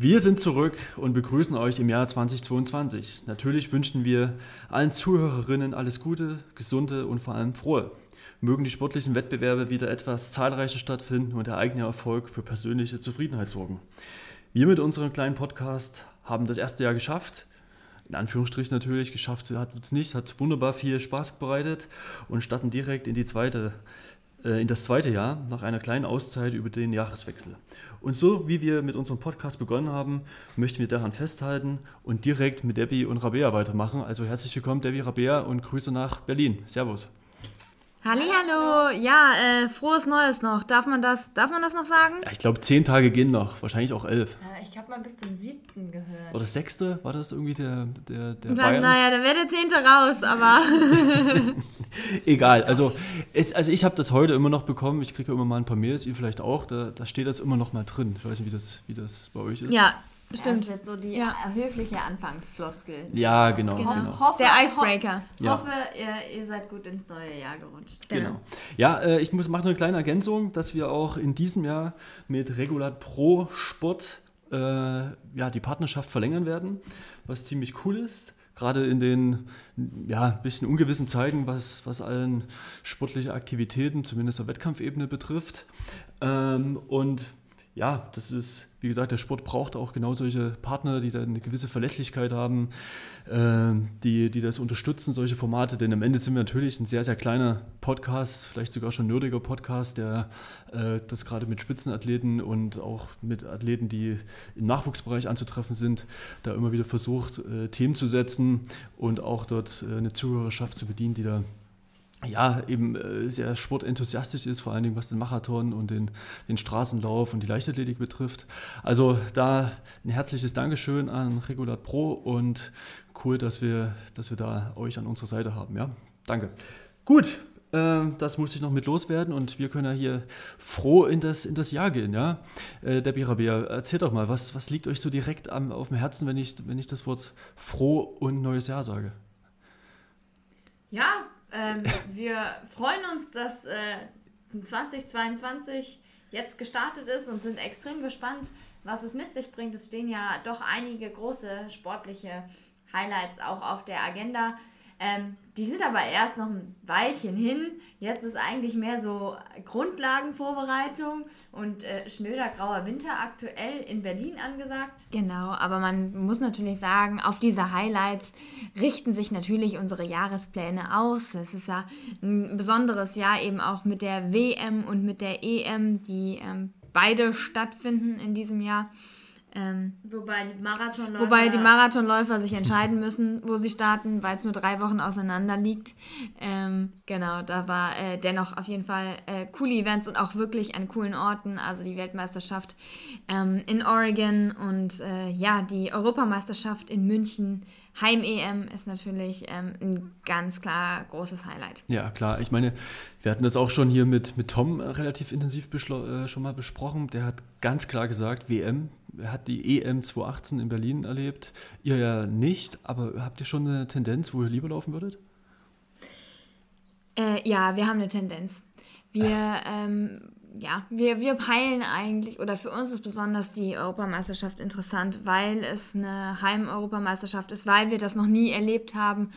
Wir sind zurück und begrüßen euch im Jahr 2022. Natürlich wünschen wir allen Zuhörerinnen alles Gute, gesunde und vor allem frohe. Mögen die sportlichen Wettbewerbe wieder etwas zahlreicher stattfinden und der eigene Erfolg für persönliche Zufriedenheit sorgen. Wir mit unserem kleinen Podcast haben das erste Jahr geschafft. In Anführungsstrichen natürlich, geschafft hat es nicht, hat wunderbar viel Spaß bereitet und starten direkt in die zweite in das zweite Jahr nach einer kleinen Auszeit über den Jahreswechsel. Und so wie wir mit unserem Podcast begonnen haben, möchten wir daran festhalten und direkt mit Debbie und Rabea weitermachen. Also herzlich willkommen, Debbie, Rabea und Grüße nach Berlin. Servus. Hallo, ja, äh, frohes Neues noch. Darf man das, darf man das noch sagen? Ja, ich glaube, zehn Tage gehen noch, wahrscheinlich auch elf. Ja, ich habe mal bis zum siebten gehört. Oder sechste? War das irgendwie der, der, der Bayern? Naja, dann wäre der zehnte raus, aber... Egal, also, es, also ich habe das heute immer noch bekommen. Ich kriege ja immer mal ein paar Mails, ihr vielleicht auch. Da, da steht das immer noch mal drin. Ich weiß nicht, wie das, wie das bei euch ist. Ja, Stimmt. Das ist jetzt so die ja. höfliche Anfangsfloskel. Ja, genau. genau. genau. Hoffe, Der Icebreaker. Ho ja. hoffe, ihr, ihr, seid gut ins neue Jahr gerutscht. Genau. genau. Ja, äh, ich muss mache eine kleine Ergänzung, dass wir auch in diesem Jahr mit Regulat Pro Sport äh, ja, die Partnerschaft verlängern werden, was ziemlich cool ist gerade in den ja, bisschen ungewissen Zeiten, was, was allen sportliche Aktivitäten, zumindest auf Wettkampfebene betrifft. Ähm, und ja, das ist, wie gesagt, der Sport braucht auch genau solche Partner, die dann eine gewisse Verlässlichkeit haben, äh, die, die das unterstützen, solche Formate. Denn am Ende sind wir natürlich ein sehr, sehr kleiner Podcast, vielleicht sogar schon nerdiger Podcast, der äh, das gerade mit Spitzenathleten und auch mit Athleten, die im Nachwuchsbereich anzutreffen sind, da immer wieder versucht, äh, Themen zu setzen und auch dort äh, eine Zuhörerschaft zu bedienen, die da ja, eben äh, sehr sportenthusiastisch ist, vor allen Dingen was den Marathon und den, den Straßenlauf und die Leichtathletik betrifft. Also da ein herzliches Dankeschön an Regulat Pro und cool, dass wir, dass wir da euch an unserer Seite haben. Ja, danke. Gut, äh, das muss ich noch mit loswerden und wir können ja hier froh in das, in das Jahr gehen. Ja? Äh, Debbie Rabea, erzähl doch mal, was, was liegt euch so direkt am, auf dem Herzen, wenn ich, wenn ich das Wort froh und neues Jahr sage? Ja, ähm, wir freuen uns, dass äh, 2022 jetzt gestartet ist und sind extrem gespannt, was es mit sich bringt. Es stehen ja doch einige große sportliche Highlights auch auf der Agenda. Ähm, die sind aber erst noch ein Weilchen hin. Jetzt ist eigentlich mehr so Grundlagenvorbereitung und äh, schnöder grauer Winter aktuell in Berlin angesagt. Genau, aber man muss natürlich sagen, auf diese Highlights richten sich natürlich unsere Jahrespläne aus. Es ist ja ein besonderes Jahr eben auch mit der WM und mit der EM, die ähm, beide stattfinden in diesem Jahr. Ähm, wobei, die Marathonläufer, wobei die Marathonläufer sich entscheiden müssen, wo sie starten, weil es nur drei Wochen auseinander liegt. Ähm, genau, da war äh, dennoch auf jeden Fall äh, coole Events und auch wirklich an coolen Orten. Also die Weltmeisterschaft ähm, in Oregon und äh, ja, die Europameisterschaft in München. Heim-EM ist natürlich ähm, ein ganz klar großes Highlight. Ja, klar. Ich meine, wir hatten das auch schon hier mit, mit Tom relativ intensiv äh, schon mal besprochen. Der hat ganz klar gesagt, WM hat die EM 2018 in Berlin erlebt. Ihr ja nicht, aber habt ihr schon eine Tendenz, wo ihr lieber laufen würdet? Äh, ja, wir haben eine Tendenz. Wir, ähm, ja, wir, wir peilen eigentlich, oder für uns ist besonders die Europameisterschaft interessant, weil es eine Heim-Europameisterschaft ist, weil wir das noch nie erlebt haben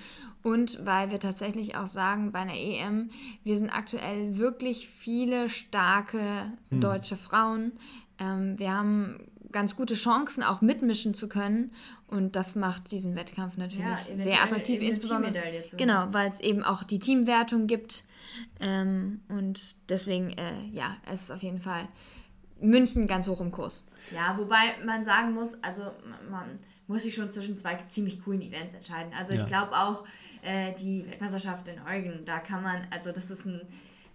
und weil wir tatsächlich auch sagen, bei einer EM, wir sind aktuell wirklich viele starke hm. deutsche Frauen. Ähm, wir haben ganz gute Chancen, auch mitmischen zu können. Und das macht diesen Wettkampf natürlich ja, sehr attraktiv, insbesondere. Genau, weil es eben auch die Teamwertung gibt. Ähm, und deswegen, äh, ja, es ist auf jeden Fall München ganz hoch im Kurs. Ja, wobei man sagen muss, also man muss sich schon zwischen zwei ziemlich coolen Events entscheiden. Also ja. ich glaube auch äh, die Weltmeisterschaft in Oregon, da kann man, also das ist ein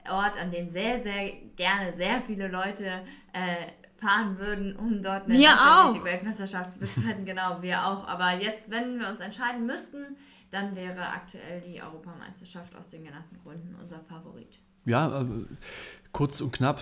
Ort, an den sehr, sehr gerne sehr viele Leute äh, fahren würden, um dort eine Weltmeisterschaft zu bestreiten. genau, wir auch. Aber jetzt, wenn wir uns entscheiden müssten, dann wäre aktuell die Europameisterschaft aus den genannten Gründen unser Favorit. Ja, äh, kurz und knapp.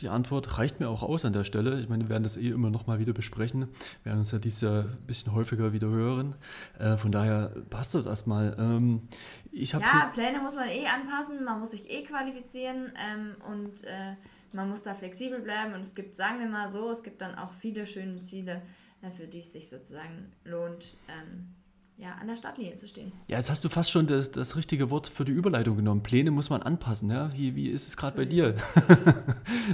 Die Antwort reicht mir auch aus an der Stelle. Ich meine, wir werden das eh immer noch mal wieder besprechen. Wir werden uns ja dieses Jahr ein bisschen häufiger wieder hören. Äh, von daher passt das erstmal. Ähm, ich ja, Pläne muss man eh anpassen. Man muss sich eh qualifizieren. Ähm, und äh, man muss da flexibel bleiben und es gibt, sagen wir mal so, es gibt dann auch viele schöne Ziele, äh, für die es sich sozusagen lohnt, ähm, ja, an der Startlinie zu stehen. Ja, jetzt hast du fast schon das, das richtige Wort für die Überleitung genommen. Pläne muss man anpassen. Ja? Wie, wie ist es gerade bei dir?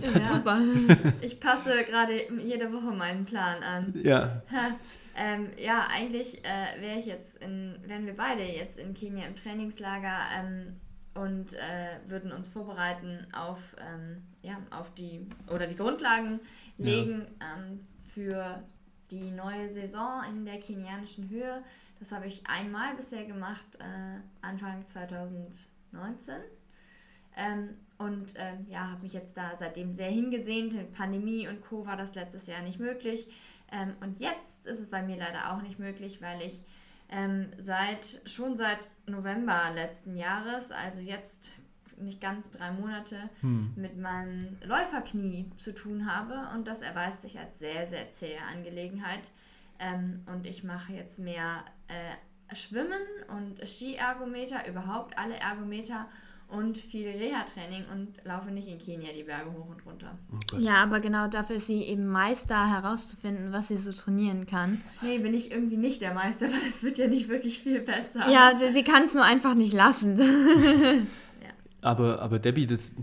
Ja, super. Ich passe gerade jede Woche meinen Plan an. Ja. ähm, ja, eigentlich äh, wäre ich jetzt in, wären wir beide jetzt in Kenia im Trainingslager ähm, und äh, würden uns vorbereiten auf, ähm, ja, auf die oder die Grundlagen legen ja. Ähm, für die neue Saison in der kenianischen Höhe. Das habe ich einmal bisher gemacht, äh, Anfang 2019. Ähm, und ähm, ja, habe mich jetzt da seitdem sehr hingesehnt. Mit Pandemie und Co. war das letztes Jahr nicht möglich. Ähm, und jetzt ist es bei mir leider auch nicht möglich, weil ich ähm, seit schon seit November letzten Jahres, also jetzt nicht ganz drei Monate, hm. mit meinem Läuferknie zu tun habe. Und das erweist sich als sehr, sehr zähe Angelegenheit. Ähm, und ich mache jetzt mehr äh, Schwimmen und Skiergometer, überhaupt alle Ergometer und viel Reha-Training und laufe nicht in Kenia die Berge hoch und runter. Oh ja, aber genau dafür ist sie eben Meister herauszufinden, was sie so trainieren kann. Nee, bin ich irgendwie nicht der Meister, weil es wird ja nicht wirklich viel besser. Ja, sie, sie kann es nur einfach nicht lassen. ja. aber, aber Debbie, das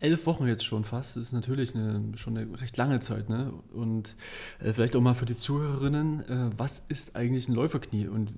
elf Wochen jetzt schon fast, das ist natürlich eine, schon eine recht lange Zeit. Ne? Und äh, vielleicht auch mal für die Zuhörerinnen, äh, was ist eigentlich ein Läuferknie? Und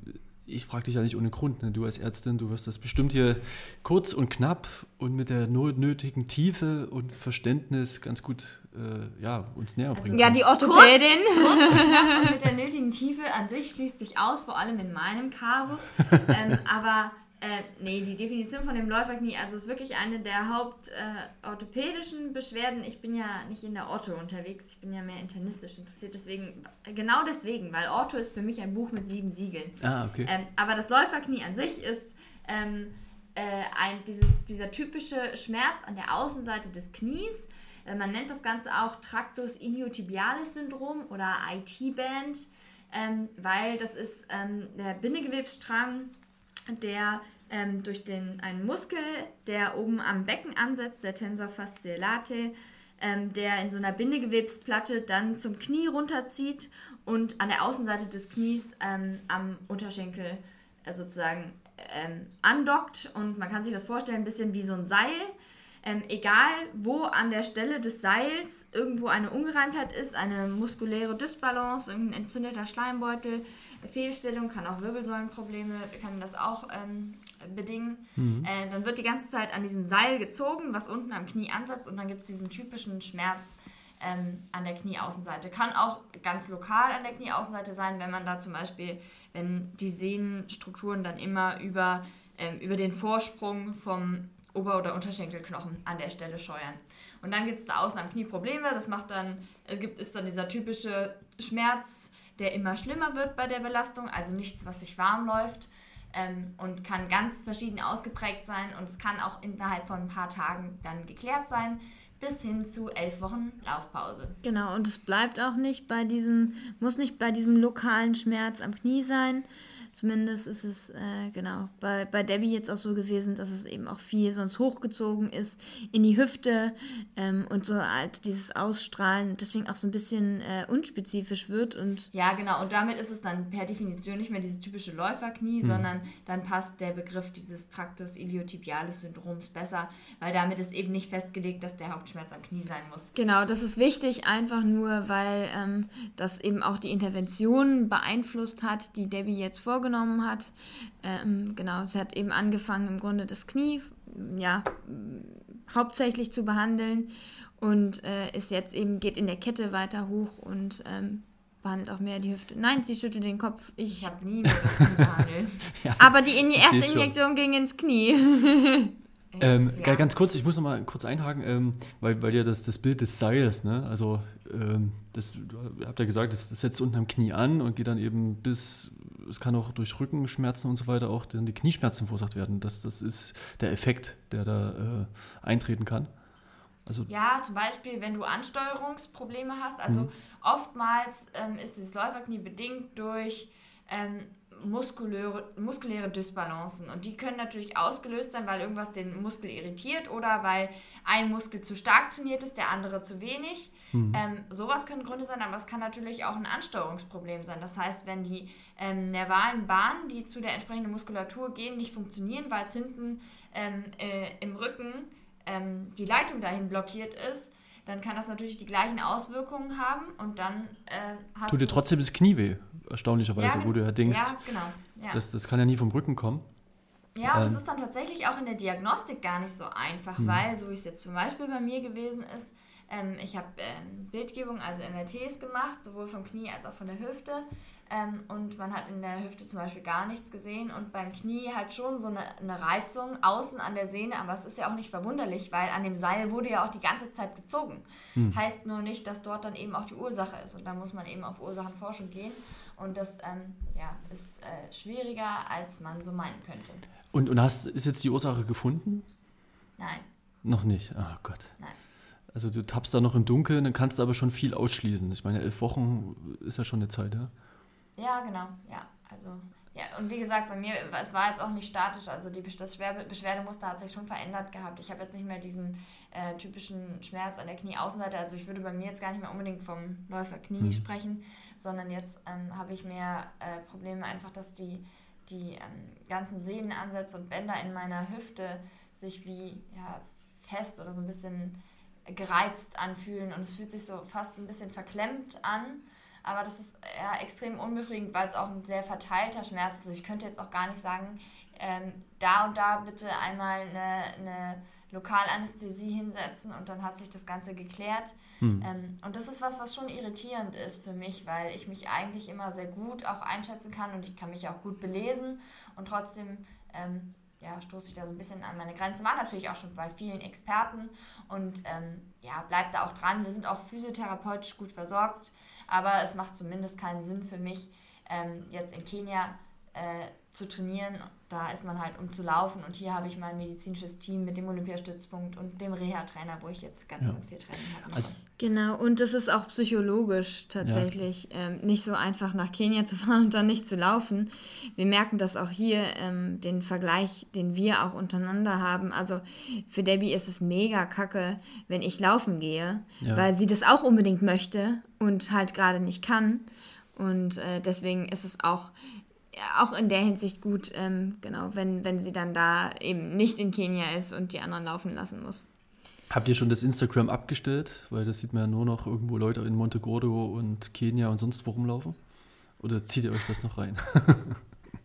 ich frage dich ja nicht ohne Grund. Ne? Du als Ärztin, du wirst das bestimmt hier kurz und knapp und mit der nötigen Tiefe und Verständnis ganz gut äh, ja, uns näher bringen. Ja, die Orthopädin. Kurz, kurz und, knapp und mit der nötigen Tiefe an sich schließt sich aus, vor allem in meinem Kasus. ähm, aber äh, nee, die Definition von dem Läuferknie, also ist wirklich eine der hauptorthopädischen äh, Beschwerden. Ich bin ja nicht in der Ortho unterwegs, ich bin ja mehr internistisch interessiert, deswegen, genau deswegen, weil Ortho ist für mich ein Buch mit sieben Siegeln. Ah, okay. Ähm, aber das Läuferknie an sich ist ähm, äh, ein, dieses, dieser typische Schmerz an der Außenseite des Knies. Äh, man nennt das Ganze auch Tractus iliotibialis Syndrom oder IT-Band, ähm, weil das ist ähm, der Bindegewebsstrang der ähm, durch den, einen Muskel, der oben am Becken ansetzt, der Tensor fasciolate, ähm, der in so einer Bindegewebsplatte dann zum Knie runterzieht und an der Außenseite des Knies ähm, am Unterschenkel äh, sozusagen ähm, andockt. Und man kann sich das vorstellen, ein bisschen wie so ein Seil. Ähm, egal, wo an der Stelle des Seils irgendwo eine Ungereimtheit ist, eine muskuläre Dysbalance, irgendein entzündeter Schleimbeutel, Fehlstellung, kann auch Wirbelsäulenprobleme, kann das auch ähm, bedingen. Mhm. Äh, dann wird die ganze Zeit an diesem Seil gezogen, was unten am Knie ansetzt und dann gibt es diesen typischen Schmerz ähm, an der Knieaußenseite. Kann auch ganz lokal an der Knieaußenseite sein, wenn man da zum Beispiel, wenn die Sehnenstrukturen dann immer über, ähm, über den Vorsprung vom Ober- oder Unterschenkelknochen an der Stelle scheuern. Und dann gibt es da außen am Knie Probleme. Das macht dann, es gibt, ist dann dieser typische Schmerz, der immer schlimmer wird bei der Belastung, also nichts, was sich warm läuft ähm, und kann ganz verschieden ausgeprägt sein und es kann auch innerhalb von ein paar Tagen dann geklärt sein bis hin zu elf Wochen Laufpause. Genau, und es bleibt auch nicht bei diesem, muss nicht bei diesem lokalen Schmerz am Knie sein, Zumindest ist es äh, genau bei, bei Debbie jetzt auch so gewesen, dass es eben auch viel sonst hochgezogen ist in die Hüfte ähm, und so halt dieses Ausstrahlen deswegen auch so ein bisschen äh, unspezifisch wird. Und ja, genau. Und damit ist es dann per Definition nicht mehr dieses typische Läuferknie, mhm. sondern dann passt der Begriff dieses Tractus iliotibialis Syndroms besser, weil damit ist eben nicht festgelegt, dass der Hauptschmerz am Knie sein muss. Genau, das ist wichtig, einfach nur, weil ähm, das eben auch die Intervention beeinflusst hat, die Debbie jetzt vorgenommen vorgenommen hat. Ähm, genau, sie hat eben angefangen, im Grunde das Knie ja, hauptsächlich zu behandeln und äh, ist jetzt eben, geht in der Kette weiter hoch und ähm, behandelt auch mehr die Hüfte. Nein, sie schüttelt den Kopf. Ich, ich habe nie das Knie behandelt. ja, Aber die, in erste Injektion ging ins Knie. Ähm, ja. Ganz kurz, ich muss noch mal kurz einhaken, ähm, weil, weil ja das, das Bild des Seils, ne? also ähm, das, ihr habt ja gesagt, das, das setzt unten am Knie an und geht dann eben bis es kann auch durch Rückenschmerzen und so weiter auch dann die Knieschmerzen verursacht werden. Das, das ist der Effekt, der da äh, eintreten kann. Also ja, zum Beispiel, wenn du Ansteuerungsprobleme hast. Also mhm. oftmals ähm, ist das Läuferknie bedingt durch ähm, muskuläre, muskuläre Dysbalancen. Und die können natürlich ausgelöst sein, weil irgendwas den Muskel irritiert oder weil ein Muskel zu stark trainiert ist, der andere zu wenig. Mhm. Ähm, sowas können Gründe sein, aber es kann natürlich auch ein Ansteuerungsproblem sein. Das heißt, wenn die ähm, nervalen Bahnen, die zu der entsprechenden Muskulatur gehen, nicht funktionieren, weil es hinten ähm, äh, im Rücken ähm, die Leitung dahin blockiert ist, dann kann das natürlich die gleichen Auswirkungen haben und dann äh, hast Tut dir trotzdem das Knie weh, erstaunlicherweise, ja, wo du ja denkst, ja, genau. ja. Das, das kann ja nie vom Rücken kommen. Ja, und ähm. das ist dann tatsächlich auch in der Diagnostik gar nicht so einfach, hm. weil, so wie es jetzt zum Beispiel bei mir gewesen ist, ähm, ich habe ähm, Bildgebung, also MRTs gemacht, sowohl vom Knie als auch von der Hüfte. Ähm, und man hat in der Hüfte zum Beispiel gar nichts gesehen und beim Knie halt schon so eine, eine Reizung außen an der Sehne, aber es ist ja auch nicht verwunderlich, weil an dem Seil wurde ja auch die ganze Zeit gezogen. Hm. Heißt nur nicht, dass dort dann eben auch die Ursache ist und da muss man eben auf Ursachenforschung gehen und das ähm, ja, ist äh, schwieriger, als man so meinen könnte. Und, und hast, ist jetzt die Ursache gefunden? Nein. Noch nicht? Oh Gott. Nein. Also du tappst da noch im Dunkeln, dann kannst du aber schon viel ausschließen. Ich meine, elf Wochen ist ja schon eine Zeit, ja? Ja, genau, ja. Also, ja, und wie gesagt, bei mir, es war jetzt auch nicht statisch, also die, das Beschwerdemuster hat sich schon verändert gehabt. Ich habe jetzt nicht mehr diesen äh, typischen Schmerz an der Knieaußenseite, also ich würde bei mir jetzt gar nicht mehr unbedingt vom Läuferknie mhm. sprechen, sondern jetzt ähm, habe ich mehr äh, Probleme einfach, dass die, die ähm, ganzen Sehnenansätze und Bänder in meiner Hüfte sich wie ja, fest oder so ein bisschen gereizt anfühlen und es fühlt sich so fast ein bisschen verklemmt an. Aber das ist ja extrem unbefriedigend, weil es auch ein sehr verteilter Schmerz ist. Also ich könnte jetzt auch gar nicht sagen, ähm, da und da bitte einmal eine, eine Lokalanästhesie hinsetzen und dann hat sich das Ganze geklärt. Hm. Ähm, und das ist was, was schon irritierend ist für mich, weil ich mich eigentlich immer sehr gut auch einschätzen kann und ich kann mich auch gut belesen und trotzdem ähm, ja, stoße ich da so ein bisschen an meine Grenzen. War natürlich auch schon bei vielen Experten und ähm, ja, bleibt da auch dran. Wir sind auch physiotherapeutisch gut versorgt, aber es macht zumindest keinen Sinn für mich, ähm, jetzt in Kenia äh, zu trainieren. Da ist man halt, um zu laufen. Und hier habe ich mein medizinisches Team mit dem Olympiastützpunkt und dem Reha-Trainer, wo ich jetzt ganz, ja. ganz viel Training habe. Also, genau, und das ist auch psychologisch tatsächlich ja. ähm, nicht so einfach nach Kenia zu fahren und dann nicht zu laufen. Wir merken das auch hier, ähm, den Vergleich, den wir auch untereinander haben. Also für Debbie ist es mega kacke, wenn ich laufen gehe, ja. weil sie das auch unbedingt möchte und halt gerade nicht kann. Und äh, deswegen ist es auch auch in der Hinsicht gut, ähm, genau, wenn, wenn sie dann da eben nicht in Kenia ist und die anderen laufen lassen muss. Habt ihr schon das Instagram abgestellt? Weil das sieht man ja nur noch irgendwo Leute in Montegordo und Kenia und sonst wo rumlaufen. Oder zieht ihr euch das noch rein?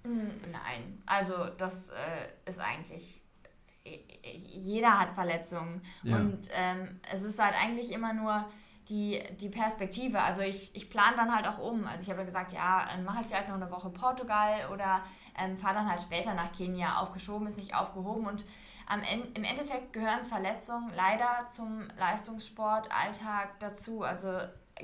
Hm, nein, also das äh, ist eigentlich jeder hat Verletzungen. Ja. Und ähm, es ist halt eigentlich immer nur die, die Perspektive. Also ich, ich plane dann halt auch um. Also ich habe gesagt, ja, dann mache ich vielleicht noch eine Woche Portugal oder ähm, fahre dann halt später nach Kenia. Aufgeschoben ist nicht aufgehoben. Und am Ende, im Endeffekt gehören Verletzungen leider zum Leistungssportalltag dazu. Also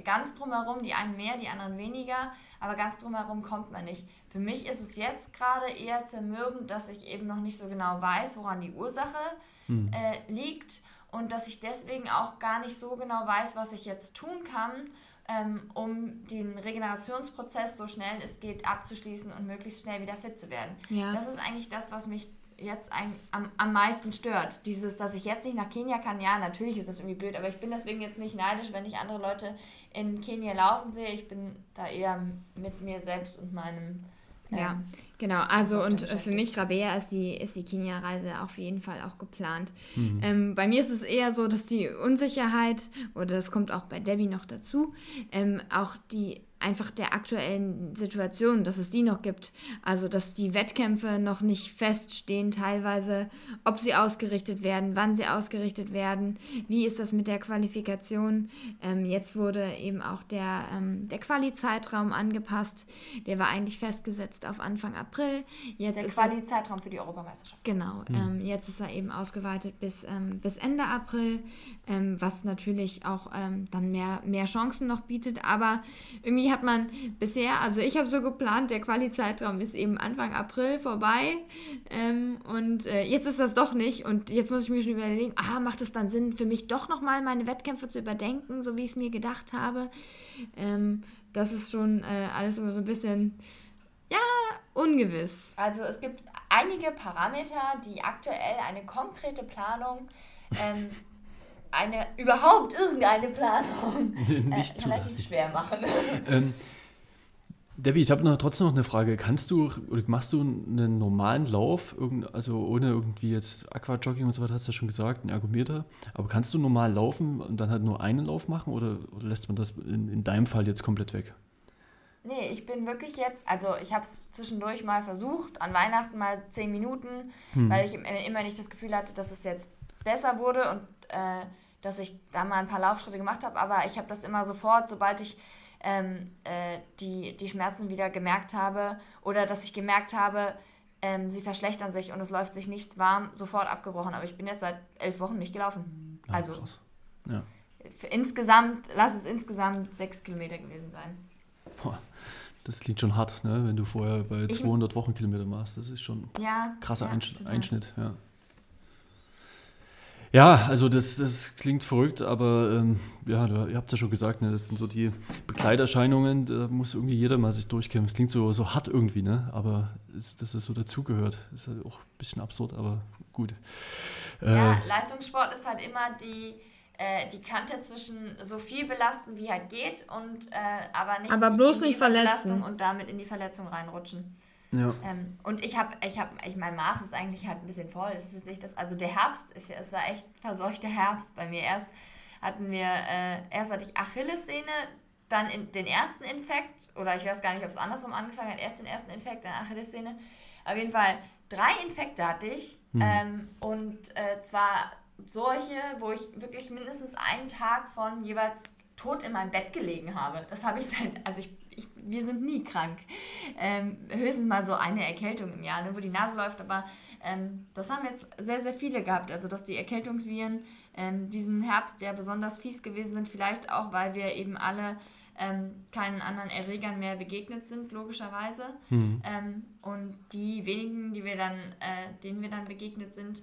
ganz drumherum, die einen mehr, die anderen weniger, aber ganz drumherum kommt man nicht. Für mich ist es jetzt gerade eher zermürbend, dass ich eben noch nicht so genau weiß, woran die Ursache hm. äh, liegt und dass ich deswegen auch gar nicht so genau weiß, was ich jetzt tun kann, ähm, um den Regenerationsprozess so schnell es geht abzuschließen und möglichst schnell wieder fit zu werden. Ja. Das ist eigentlich das, was mich jetzt ein, am, am meisten stört. Dieses, dass ich jetzt nicht nach Kenia kann, ja, natürlich ist das irgendwie blöd, aber ich bin deswegen jetzt nicht neidisch, wenn ich andere Leute in Kenia laufen sehe. Ich bin da eher mit mir selbst und meinem ja, ähm, genau. Also und äh, für mich, Rabea, ist die, ist die Kenia-Reise auf jeden Fall auch geplant. Mhm. Ähm, bei mir ist es eher so, dass die Unsicherheit, oder das kommt auch bei Debbie noch dazu, ähm, auch die einfach der aktuellen Situation, dass es die noch gibt. Also, dass die Wettkämpfe noch nicht feststehen, teilweise, ob sie ausgerichtet werden, wann sie ausgerichtet werden, wie ist das mit der Qualifikation. Ähm, jetzt wurde eben auch der, ähm, der Quali-Zeitraum angepasst. Der war eigentlich festgesetzt auf Anfang April. Jetzt der Quali-Zeitraum für die Europameisterschaft. Genau. Mhm. Ähm, jetzt ist er eben ausgeweitet bis, ähm, bis Ende April, ähm, was natürlich auch ähm, dann mehr, mehr Chancen noch bietet. Aber irgendwie hat man bisher, also ich habe so geplant, der Quali-Zeitraum ist eben Anfang April vorbei ähm, und äh, jetzt ist das doch nicht und jetzt muss ich mir schon überlegen, ah, macht es dann Sinn für mich doch nochmal meine Wettkämpfe zu überdenken, so wie ich es mir gedacht habe. Ähm, das ist schon äh, alles immer so ein bisschen, ja, ungewiss. Also es gibt einige Parameter, die aktuell eine konkrete Planung, ähm, eine überhaupt irgendeine Planung äh, relativ schwer machen. Ähm, Debbie, ich habe noch, trotzdem noch eine Frage. Kannst du oder machst du einen normalen Lauf, also ohne irgendwie jetzt Aquajogging und so weiter, hast du ja schon gesagt, einen Ergometer, aber kannst du normal laufen und dann halt nur einen Lauf machen oder, oder lässt man das in, in deinem Fall jetzt komplett weg? Nee, ich bin wirklich jetzt, also ich habe es zwischendurch mal versucht, an Weihnachten mal zehn Minuten, hm. weil ich immer nicht das Gefühl hatte, dass es jetzt besser wurde und äh, dass ich da mal ein paar Laufschritte gemacht habe, aber ich habe das immer sofort, sobald ich ähm, äh, die, die Schmerzen wieder gemerkt habe oder dass ich gemerkt habe, ähm, sie verschlechtern sich und es läuft sich nichts warm, sofort abgebrochen. Aber ich bin jetzt seit elf Wochen nicht gelaufen. Ja, also krass. Ja. insgesamt, lass es insgesamt sechs Kilometer gewesen sein. Boah, das klingt schon hart, ne? wenn du vorher bei 200 Wochenkilometer machst. Das ist schon ja, krasser ja, Einschnitt. Einschnitt ja. Ja, also das, das klingt verrückt, aber ähm, ja, ihr habt es ja schon gesagt, ne, das sind so die Begleiterscheinungen, da muss irgendwie jeder mal sich durchkämpfen. Es klingt so, so hart irgendwie, ne? aber ist, dass es so dazugehört, ist halt auch ein bisschen absurd, aber gut. Äh, ja, Leistungssport ist halt immer die, äh, die Kante zwischen so viel belasten, wie halt geht, und äh, aber nicht aber bloß nicht verletzen. Belastung und damit in die Verletzung reinrutschen. Ja. Ähm, und ich habe, ich habe, ich mein Maß ist eigentlich halt ein bisschen voll. Es ist nicht das, also der Herbst ist ja, es war echt verseuchter Herbst bei mir. Erst hatten wir, äh, erst hatte ich Achillessehne, dann in, den ersten Infekt, oder ich weiß gar nicht, ob es andersrum angefangen hat, erst den ersten Infekt, dann Achillessehne. Auf jeden Fall drei Infekte hatte ich. Mhm. Ähm, und äh, zwar solche, wo ich wirklich mindestens einen Tag von jeweils tot in meinem Bett gelegen habe. Das habe ich seit, also ich, wir sind nie krank. Ähm, höchstens mal so eine Erkältung im Jahr, ne, wo die Nase läuft, aber ähm, das haben jetzt sehr, sehr viele gehabt. Also, dass die Erkältungsviren ähm, diesen Herbst ja besonders fies gewesen sind, vielleicht auch, weil wir eben alle ähm, keinen anderen Erregern mehr begegnet sind, logischerweise. Mhm. und die wenigen, die wir dann, äh, denen wir dann begegnet sind,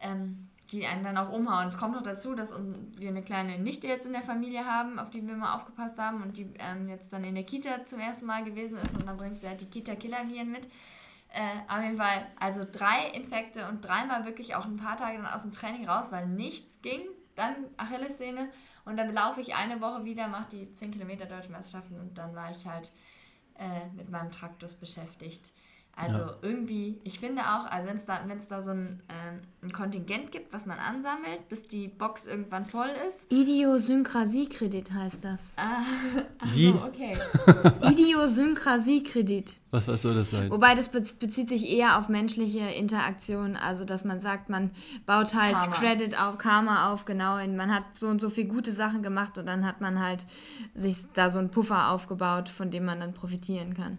ähm, die einen dann auch umhauen. Es kommt noch dazu, dass wir eine kleine Nichte jetzt in der Familie haben, auf die wir mal aufgepasst haben und die ähm, jetzt dann in der Kita zum ersten Mal gewesen ist und dann bringt sie halt die Kita-Killer-Viren mit. Äh, auf jeden Fall, also drei Infekte und dreimal wirklich auch ein paar Tage dann aus dem Training raus, weil nichts ging. Dann Achillessehne und dann laufe ich eine Woche wieder, mache die 10 Kilometer Deutsche Meisterschaften und dann war ich halt äh, mit meinem Traktus beschäftigt. Also ja. irgendwie, ich finde auch, also wenn es da, wenn's da so ein, ähm, ein Kontingent gibt, was man ansammelt, bis die Box irgendwann voll ist. Idiosynkrasiekredit heißt das. Ah, Wie? okay. Idiosynkrasiekredit. Was, was soll das sein? Wobei das bezieht sich eher auf menschliche Interaktion, also dass man sagt, man baut halt Karma. Credit auf, Karma auf, genau, man hat so und so viele gute Sachen gemacht und dann hat man halt sich da so einen Puffer aufgebaut, von dem man dann profitieren kann.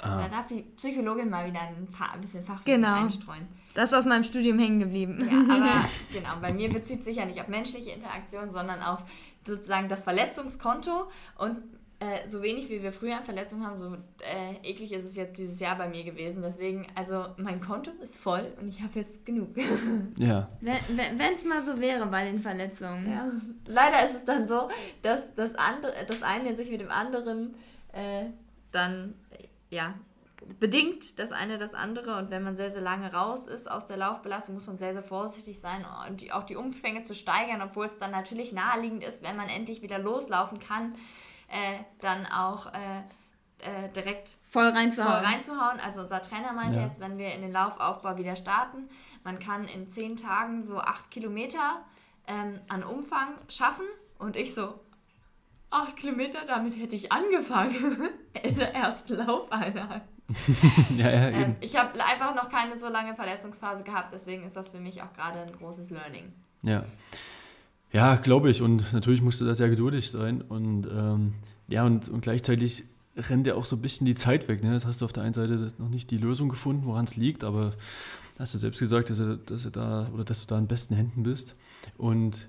Ah. Da darf die Psychologin mal wieder ein, paar, ein bisschen Fachwissen genau. einstreuen. Das ist aus meinem Studium hängen geblieben. Ja, aber genau, bei mir bezieht sich ja nicht auf menschliche Interaktion, sondern auf sozusagen das Verletzungskonto und äh, so wenig wie wir früher an Verletzungen haben, so äh, eklig ist es jetzt dieses Jahr bei mir gewesen. Deswegen, also mein Konto ist voll und ich habe jetzt genug. Ja. Wenn es mal so wäre bei den Verletzungen. Ja. Leider ist es dann so, dass das, andere, das eine sich mit dem anderen äh, dann ja, bedingt das eine das andere. Und wenn man sehr, sehr lange raus ist aus der Laufbelastung, muss man sehr, sehr vorsichtig sein und die, auch die Umfänge zu steigern, obwohl es dann natürlich naheliegend ist, wenn man endlich wieder loslaufen kann, äh, dann auch äh, äh, direkt voll reinzuhauen. voll reinzuhauen. Also unser Trainer meinte ja. jetzt, wenn wir in den Laufaufbau wieder starten, man kann in zehn Tagen so acht Kilometer ähm, an Umfang schaffen. Und ich so, acht Kilometer, damit hätte ich angefangen in der ersten Laufeinheit. ja, ja, ähm, ich habe einfach noch keine so lange Verletzungsphase gehabt, deswegen ist das für mich auch gerade ein großes Learning. Ja. Ja, glaube ich. Und natürlich musst du da sehr geduldig sein. Und ähm, ja, und, und gleichzeitig rennt ja auch so ein bisschen die Zeit weg. Ne? Das hast du auf der einen Seite noch nicht die Lösung gefunden, woran es liegt, aber hast du selbst gesagt, dass, er, dass, er da, oder dass du da in besten Händen bist. Und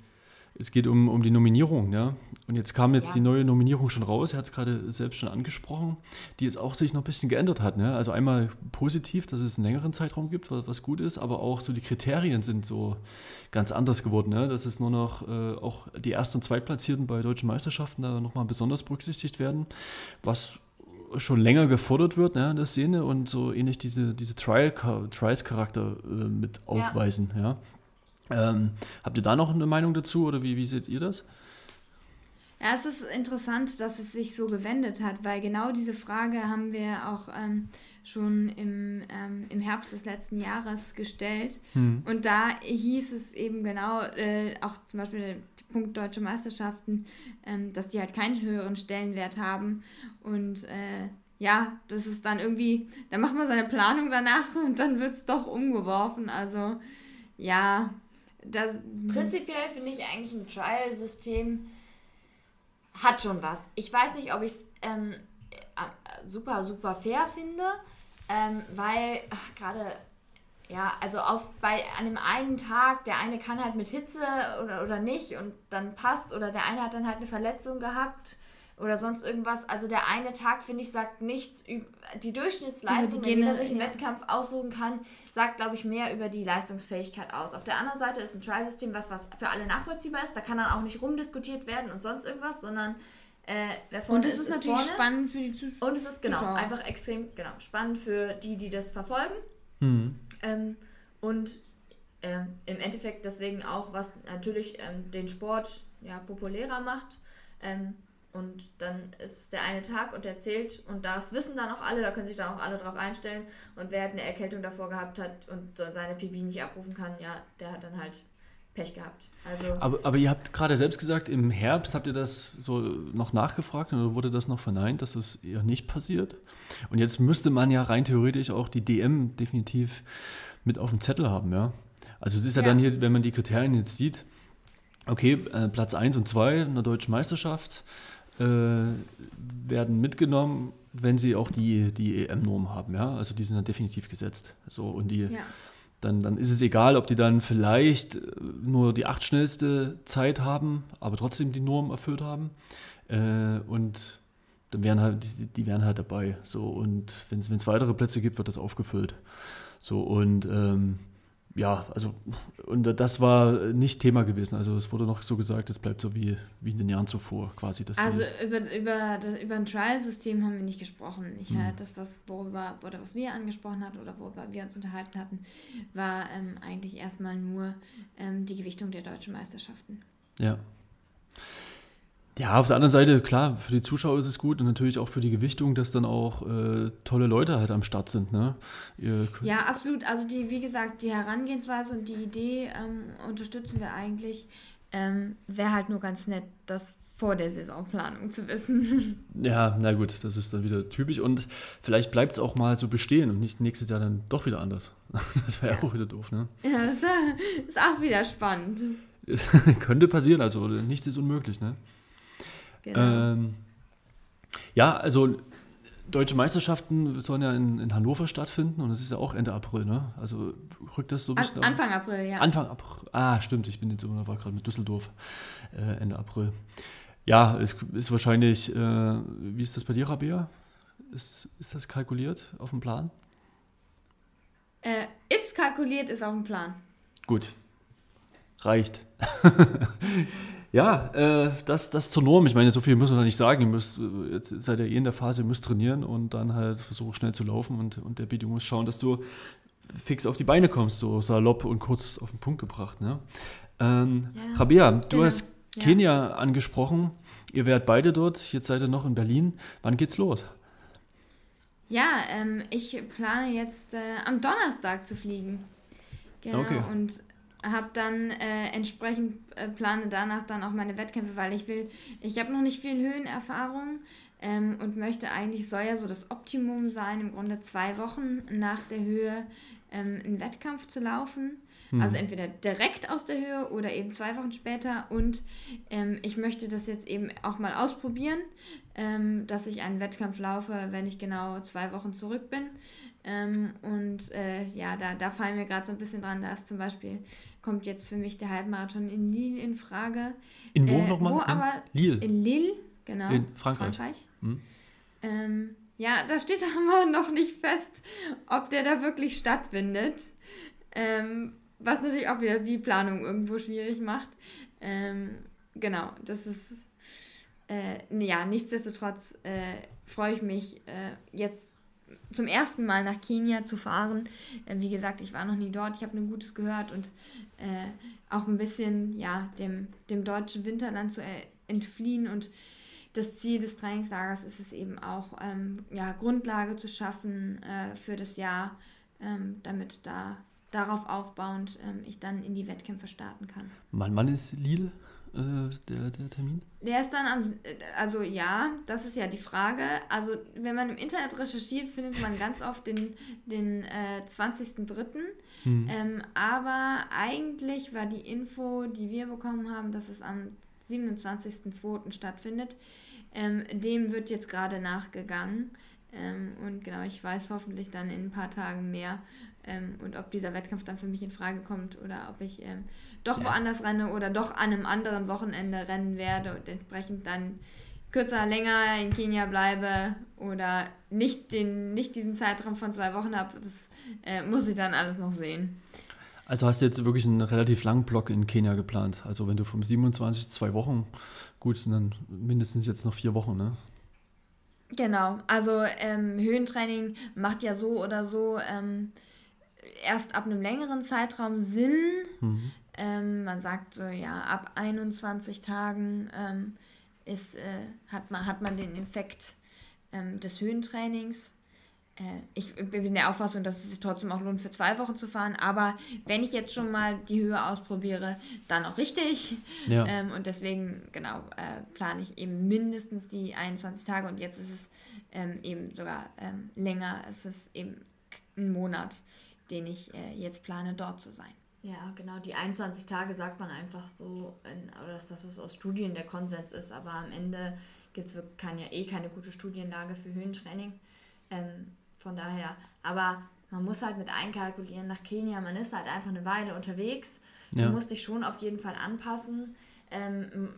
es geht um, um die Nominierung, ja. Und jetzt kam jetzt ja. die neue Nominierung schon raus, er hat es gerade selbst schon angesprochen, die jetzt auch sich noch ein bisschen geändert hat. Ne? Also einmal positiv, dass es einen längeren Zeitraum gibt, was, was gut ist, aber auch so die Kriterien sind so ganz anders geworden. Ne? Dass es nur noch äh, auch die ersten und zweitplatzierten bei deutschen Meisterschaften da nochmal besonders berücksichtigt werden, was schon länger gefordert wird, ne, in der Szene und so ähnlich diese, diese Trials-Charakter äh, mit aufweisen. Ja. ja. Ähm, habt ihr da noch eine Meinung dazu oder wie, wie seht ihr das? Ja, es ist interessant, dass es sich so gewendet hat, weil genau diese Frage haben wir auch ähm, schon im, ähm, im Herbst des letzten Jahres gestellt. Hm. Und da hieß es eben genau, äh, auch zum Beispiel der Punkt Deutsche Meisterschaften, ähm, dass die halt keinen höheren Stellenwert haben. Und äh, ja, das ist dann irgendwie, da macht man seine Planung danach und dann wird es doch umgeworfen. Also ja, das. Prinzipiell finde ich eigentlich ein Trial-System hat schon was. Ich weiß nicht, ob ich es ähm, äh, super, super fair finde, ähm, weil gerade, ja, also auf bei einem einen Tag, der eine kann halt mit Hitze oder, oder nicht und dann passt oder der eine hat dann halt eine Verletzung gehabt oder sonst irgendwas. Also der eine Tag, finde ich, sagt nichts über die Durchschnittsleistung, die wenn jeder sich einen ja. Wettkampf aussuchen kann, sagt, glaube ich, mehr über die Leistungsfähigkeit aus. Auf der anderen Seite ist ein Trial-System was, was für alle nachvollziehbar ist. Da kann dann auch nicht rumdiskutiert werden und sonst irgendwas, sondern äh, wer vorne Und es ist, ist natürlich vorne. spannend für die Zuschauer. Und es ist genau Zuschauer. einfach extrem genau, spannend für die, die das verfolgen. Mhm. Ähm, und äh, im Endeffekt deswegen auch, was natürlich ähm, den Sport ja, populärer macht. Ähm, und dann ist der eine Tag und der zählt und das wissen dann auch alle, da können sich dann auch alle drauf einstellen. Und wer halt eine Erkältung davor gehabt hat und seine PB nicht abrufen kann, ja, der hat dann halt Pech gehabt. Also aber, aber ihr habt gerade selbst gesagt, im Herbst habt ihr das so noch nachgefragt oder wurde das noch verneint, dass das eher nicht passiert? Und jetzt müsste man ja rein theoretisch auch die DM definitiv mit auf dem Zettel haben, ja? Also es ist ja, ja dann hier, wenn man die Kriterien jetzt sieht, okay, äh, Platz 1 und 2 in der deutschen Meisterschaft, äh, werden mitgenommen, wenn sie auch die, die EM-Norm haben. Ja? Also die sind dann definitiv gesetzt. So, und die, ja. dann, dann ist es egal, ob die dann vielleicht nur die acht schnellste Zeit haben, aber trotzdem die Norm erfüllt haben. Äh, und dann wären halt, die, die wären halt dabei. So, und wenn es weitere Plätze gibt, wird das aufgefüllt. So, und ähm, ja, also und das war nicht Thema gewesen. Also es wurde noch so gesagt, es bleibt so wie, wie in den Jahren zuvor quasi. also über, über, über ein Trial-System haben wir nicht gesprochen. Ich mhm. halt das, was worüber oder was wir angesprochen hatten oder worüber wir uns unterhalten hatten, war ähm, eigentlich erstmal nur ähm, die Gewichtung der deutschen Meisterschaften. Ja. Ja, auf der anderen Seite, klar, für die Zuschauer ist es gut und natürlich auch für die Gewichtung, dass dann auch äh, tolle Leute halt am Start sind. Ne? ja, absolut. Also die, wie gesagt, die Herangehensweise und die Idee ähm, unterstützen wir eigentlich. Ähm, Wäre halt nur ganz nett, das vor der Saisonplanung zu wissen. Ja, na gut, das ist dann wieder typisch und vielleicht bleibt es auch mal so bestehen und nicht nächstes Jahr dann doch wieder anders. Das wäre ja. auch wieder doof, ne? Ja, das ist auch wieder spannend. könnte passieren, also nichts ist unmöglich, ne? Genau. Ähm, ja, also deutsche Meisterschaften sollen ja in, in, Hannover stattfinden und das ist ja auch Ende April, ne? Also rückt das so ein bisschen. An, Anfang? April, ja. Anfang April. Ah, stimmt, ich bin jetzt immer, war gerade mit Düsseldorf äh, Ende April. Ja, es ist wahrscheinlich, äh, wie ist das bei dir, Rabea? Ist, ist das kalkuliert auf dem Plan? Äh, ist kalkuliert, ist auf dem Plan. Gut. Reicht. Ja, äh, das, das zur Norm. Ich meine, so viel muss man da nicht sagen. Ihr müsst, äh, jetzt seid ihr eh in der Phase, ihr müsst trainieren und dann halt versuchen, schnell zu laufen und, und der Video muss schauen, dass du fix auf die Beine kommst, so salopp und kurz auf den Punkt gebracht. Ne? Ähm, ja. Rabea, du genau. hast Kenia ja. angesprochen. Ihr wärt beide dort, jetzt seid ihr noch in Berlin. Wann geht's los? Ja, ähm, ich plane jetzt äh, am Donnerstag zu fliegen. Genau. Okay. Und habe dann äh, entsprechend äh, plane danach dann auch meine Wettkämpfe, weil ich will, ich habe noch nicht viel Höhenerfahrung ähm, und möchte eigentlich, soll ja so das Optimum sein, im Grunde zwei Wochen nach der Höhe ähm, einen Wettkampf zu laufen. Mhm. Also entweder direkt aus der Höhe oder eben zwei Wochen später. Und ähm, ich möchte das jetzt eben auch mal ausprobieren, ähm, dass ich einen Wettkampf laufe, wenn ich genau zwei Wochen zurück bin. Ähm, und äh, ja, da, da fallen wir gerade so ein bisschen dran. Da ist zum Beispiel, kommt jetzt für mich der Halbmarathon in Lille in Frage. In wo äh, nochmal? Wo in aber? Lille. In Lille, genau. In Frankreich. Frankreich. Hm. Ähm, ja, da steht aber noch nicht fest, ob der da wirklich stattfindet. Ähm, was natürlich auch wieder die Planung irgendwo schwierig macht. Ähm, genau, das ist äh, ja, nichtsdestotrotz äh, freue ich mich äh, jetzt zum ersten Mal nach Kenia zu fahren. Äh, wie gesagt, ich war noch nie dort, ich habe nur Gutes gehört und äh, auch ein bisschen ja, dem, dem deutschen Winterland zu entfliehen und das Ziel des Trainingslagers ist es eben auch, ähm, ja, Grundlage zu schaffen äh, für das Jahr, ähm, damit da darauf aufbauend ähm, ich dann in die Wettkämpfe starten kann. Wann, wann ist Lille äh, der, der Termin? Der ist dann am, also ja, das ist ja die Frage. Also wenn man im Internet recherchiert, findet man ganz oft den, den äh, 20.03. Hm. Ähm, aber eigentlich war die Info, die wir bekommen haben, dass es am 27.02. stattfindet. Ähm, dem wird jetzt gerade nachgegangen. Ähm, und genau, ich weiß hoffentlich dann in ein paar Tagen mehr. Ähm, und ob dieser Wettkampf dann für mich in Frage kommt oder ob ich ähm, doch ja. woanders renne oder doch an einem anderen Wochenende rennen werde und entsprechend dann kürzer, länger in Kenia bleibe oder nicht, den, nicht diesen Zeitraum von zwei Wochen habe. Das äh, muss ich dann alles noch sehen. Also hast du jetzt wirklich einen relativ langen Block in Kenia geplant. Also wenn du vom 27 zwei Wochen, gut, sind dann mindestens jetzt noch vier Wochen, ne? Genau, also ähm, Höhentraining macht ja so oder so ähm, erst ab einem längeren Zeitraum Sinn. Mhm. Ähm, man sagt so, ja, ab 21 Tagen ähm, ist, äh, hat, man, hat man den Effekt ähm, des Höhentrainings. Äh, ich bin der Auffassung, dass es sich trotzdem auch lohnt, für zwei Wochen zu fahren. Aber wenn ich jetzt schon mal die Höhe ausprobiere, dann auch richtig. Ja. Ähm, und deswegen, genau, äh, plane ich eben mindestens die 21 Tage. Und jetzt ist es ähm, eben sogar ähm, länger. Es ist eben ein Monat, den ich äh, jetzt plane, dort zu sein. Ja, genau. Die 21 Tage sagt man einfach so, in, oder dass das was aus Studien der Konsens ist. Aber am Ende gibt es ja eh keine gute Studienlage für Höhentraining. Ähm, von daher, aber man muss halt mit einkalkulieren nach Kenia, man ist halt einfach eine Weile unterwegs. Du ja. musst dich schon auf jeden Fall anpassen. Ähm,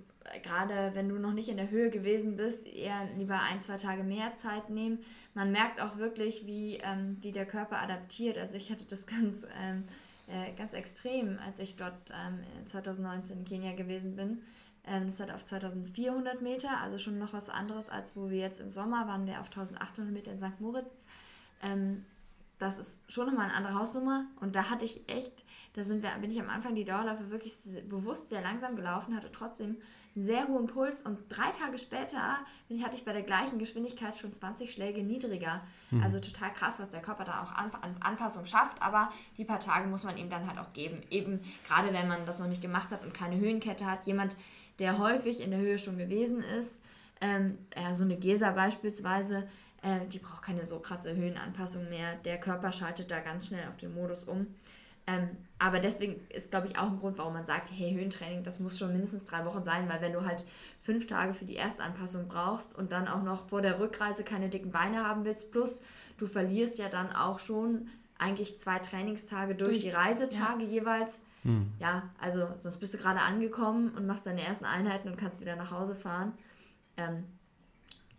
Gerade wenn du noch nicht in der Höhe gewesen bist, eher lieber ein, zwei Tage mehr Zeit nehmen. Man merkt auch wirklich, wie, ähm, wie der Körper adaptiert. Also ich hatte das ganz, ähm, äh, ganz extrem, als ich dort 2019 ähm, in Kenia gewesen bin. Ähm, das hat auf 2400 Meter, also schon noch was anderes, als wo wir jetzt im Sommer waren, wir auf 1800 Meter in St. Moritz. Ähm, das ist schon nochmal eine andere Hausnummer. Und da hatte ich echt, da sind wir, bin ich am Anfang die Dauerläufe wirklich bewusst sehr langsam gelaufen, hatte trotzdem einen sehr hohen Puls. Und drei Tage später ich, hatte ich bei der gleichen Geschwindigkeit schon 20 Schläge niedriger. Mhm. Also total krass, was der Körper da auch an, an Anpassung schafft. Aber die paar Tage muss man ihm dann halt auch geben. Eben gerade wenn man das noch nicht gemacht hat und keine Höhenkette hat. Jemand, der häufig in der Höhe schon gewesen ist, ähm, ja, so eine Gesa beispielsweise, äh, die braucht keine so krasse Höhenanpassung mehr. Der Körper schaltet da ganz schnell auf den Modus um. Ähm, aber deswegen ist, glaube ich, auch ein Grund, warum man sagt, hey, Höhentraining, das muss schon mindestens drei Wochen sein, weil wenn du halt fünf Tage für die Erstanpassung brauchst und dann auch noch vor der Rückreise keine dicken Beine haben willst, plus du verlierst ja dann auch schon eigentlich zwei Trainingstage durch, durch die Reisetage ja. jeweils. Hm. Ja, also sonst bist du gerade angekommen und machst deine ersten Einheiten und kannst wieder nach Hause fahren. Ähm,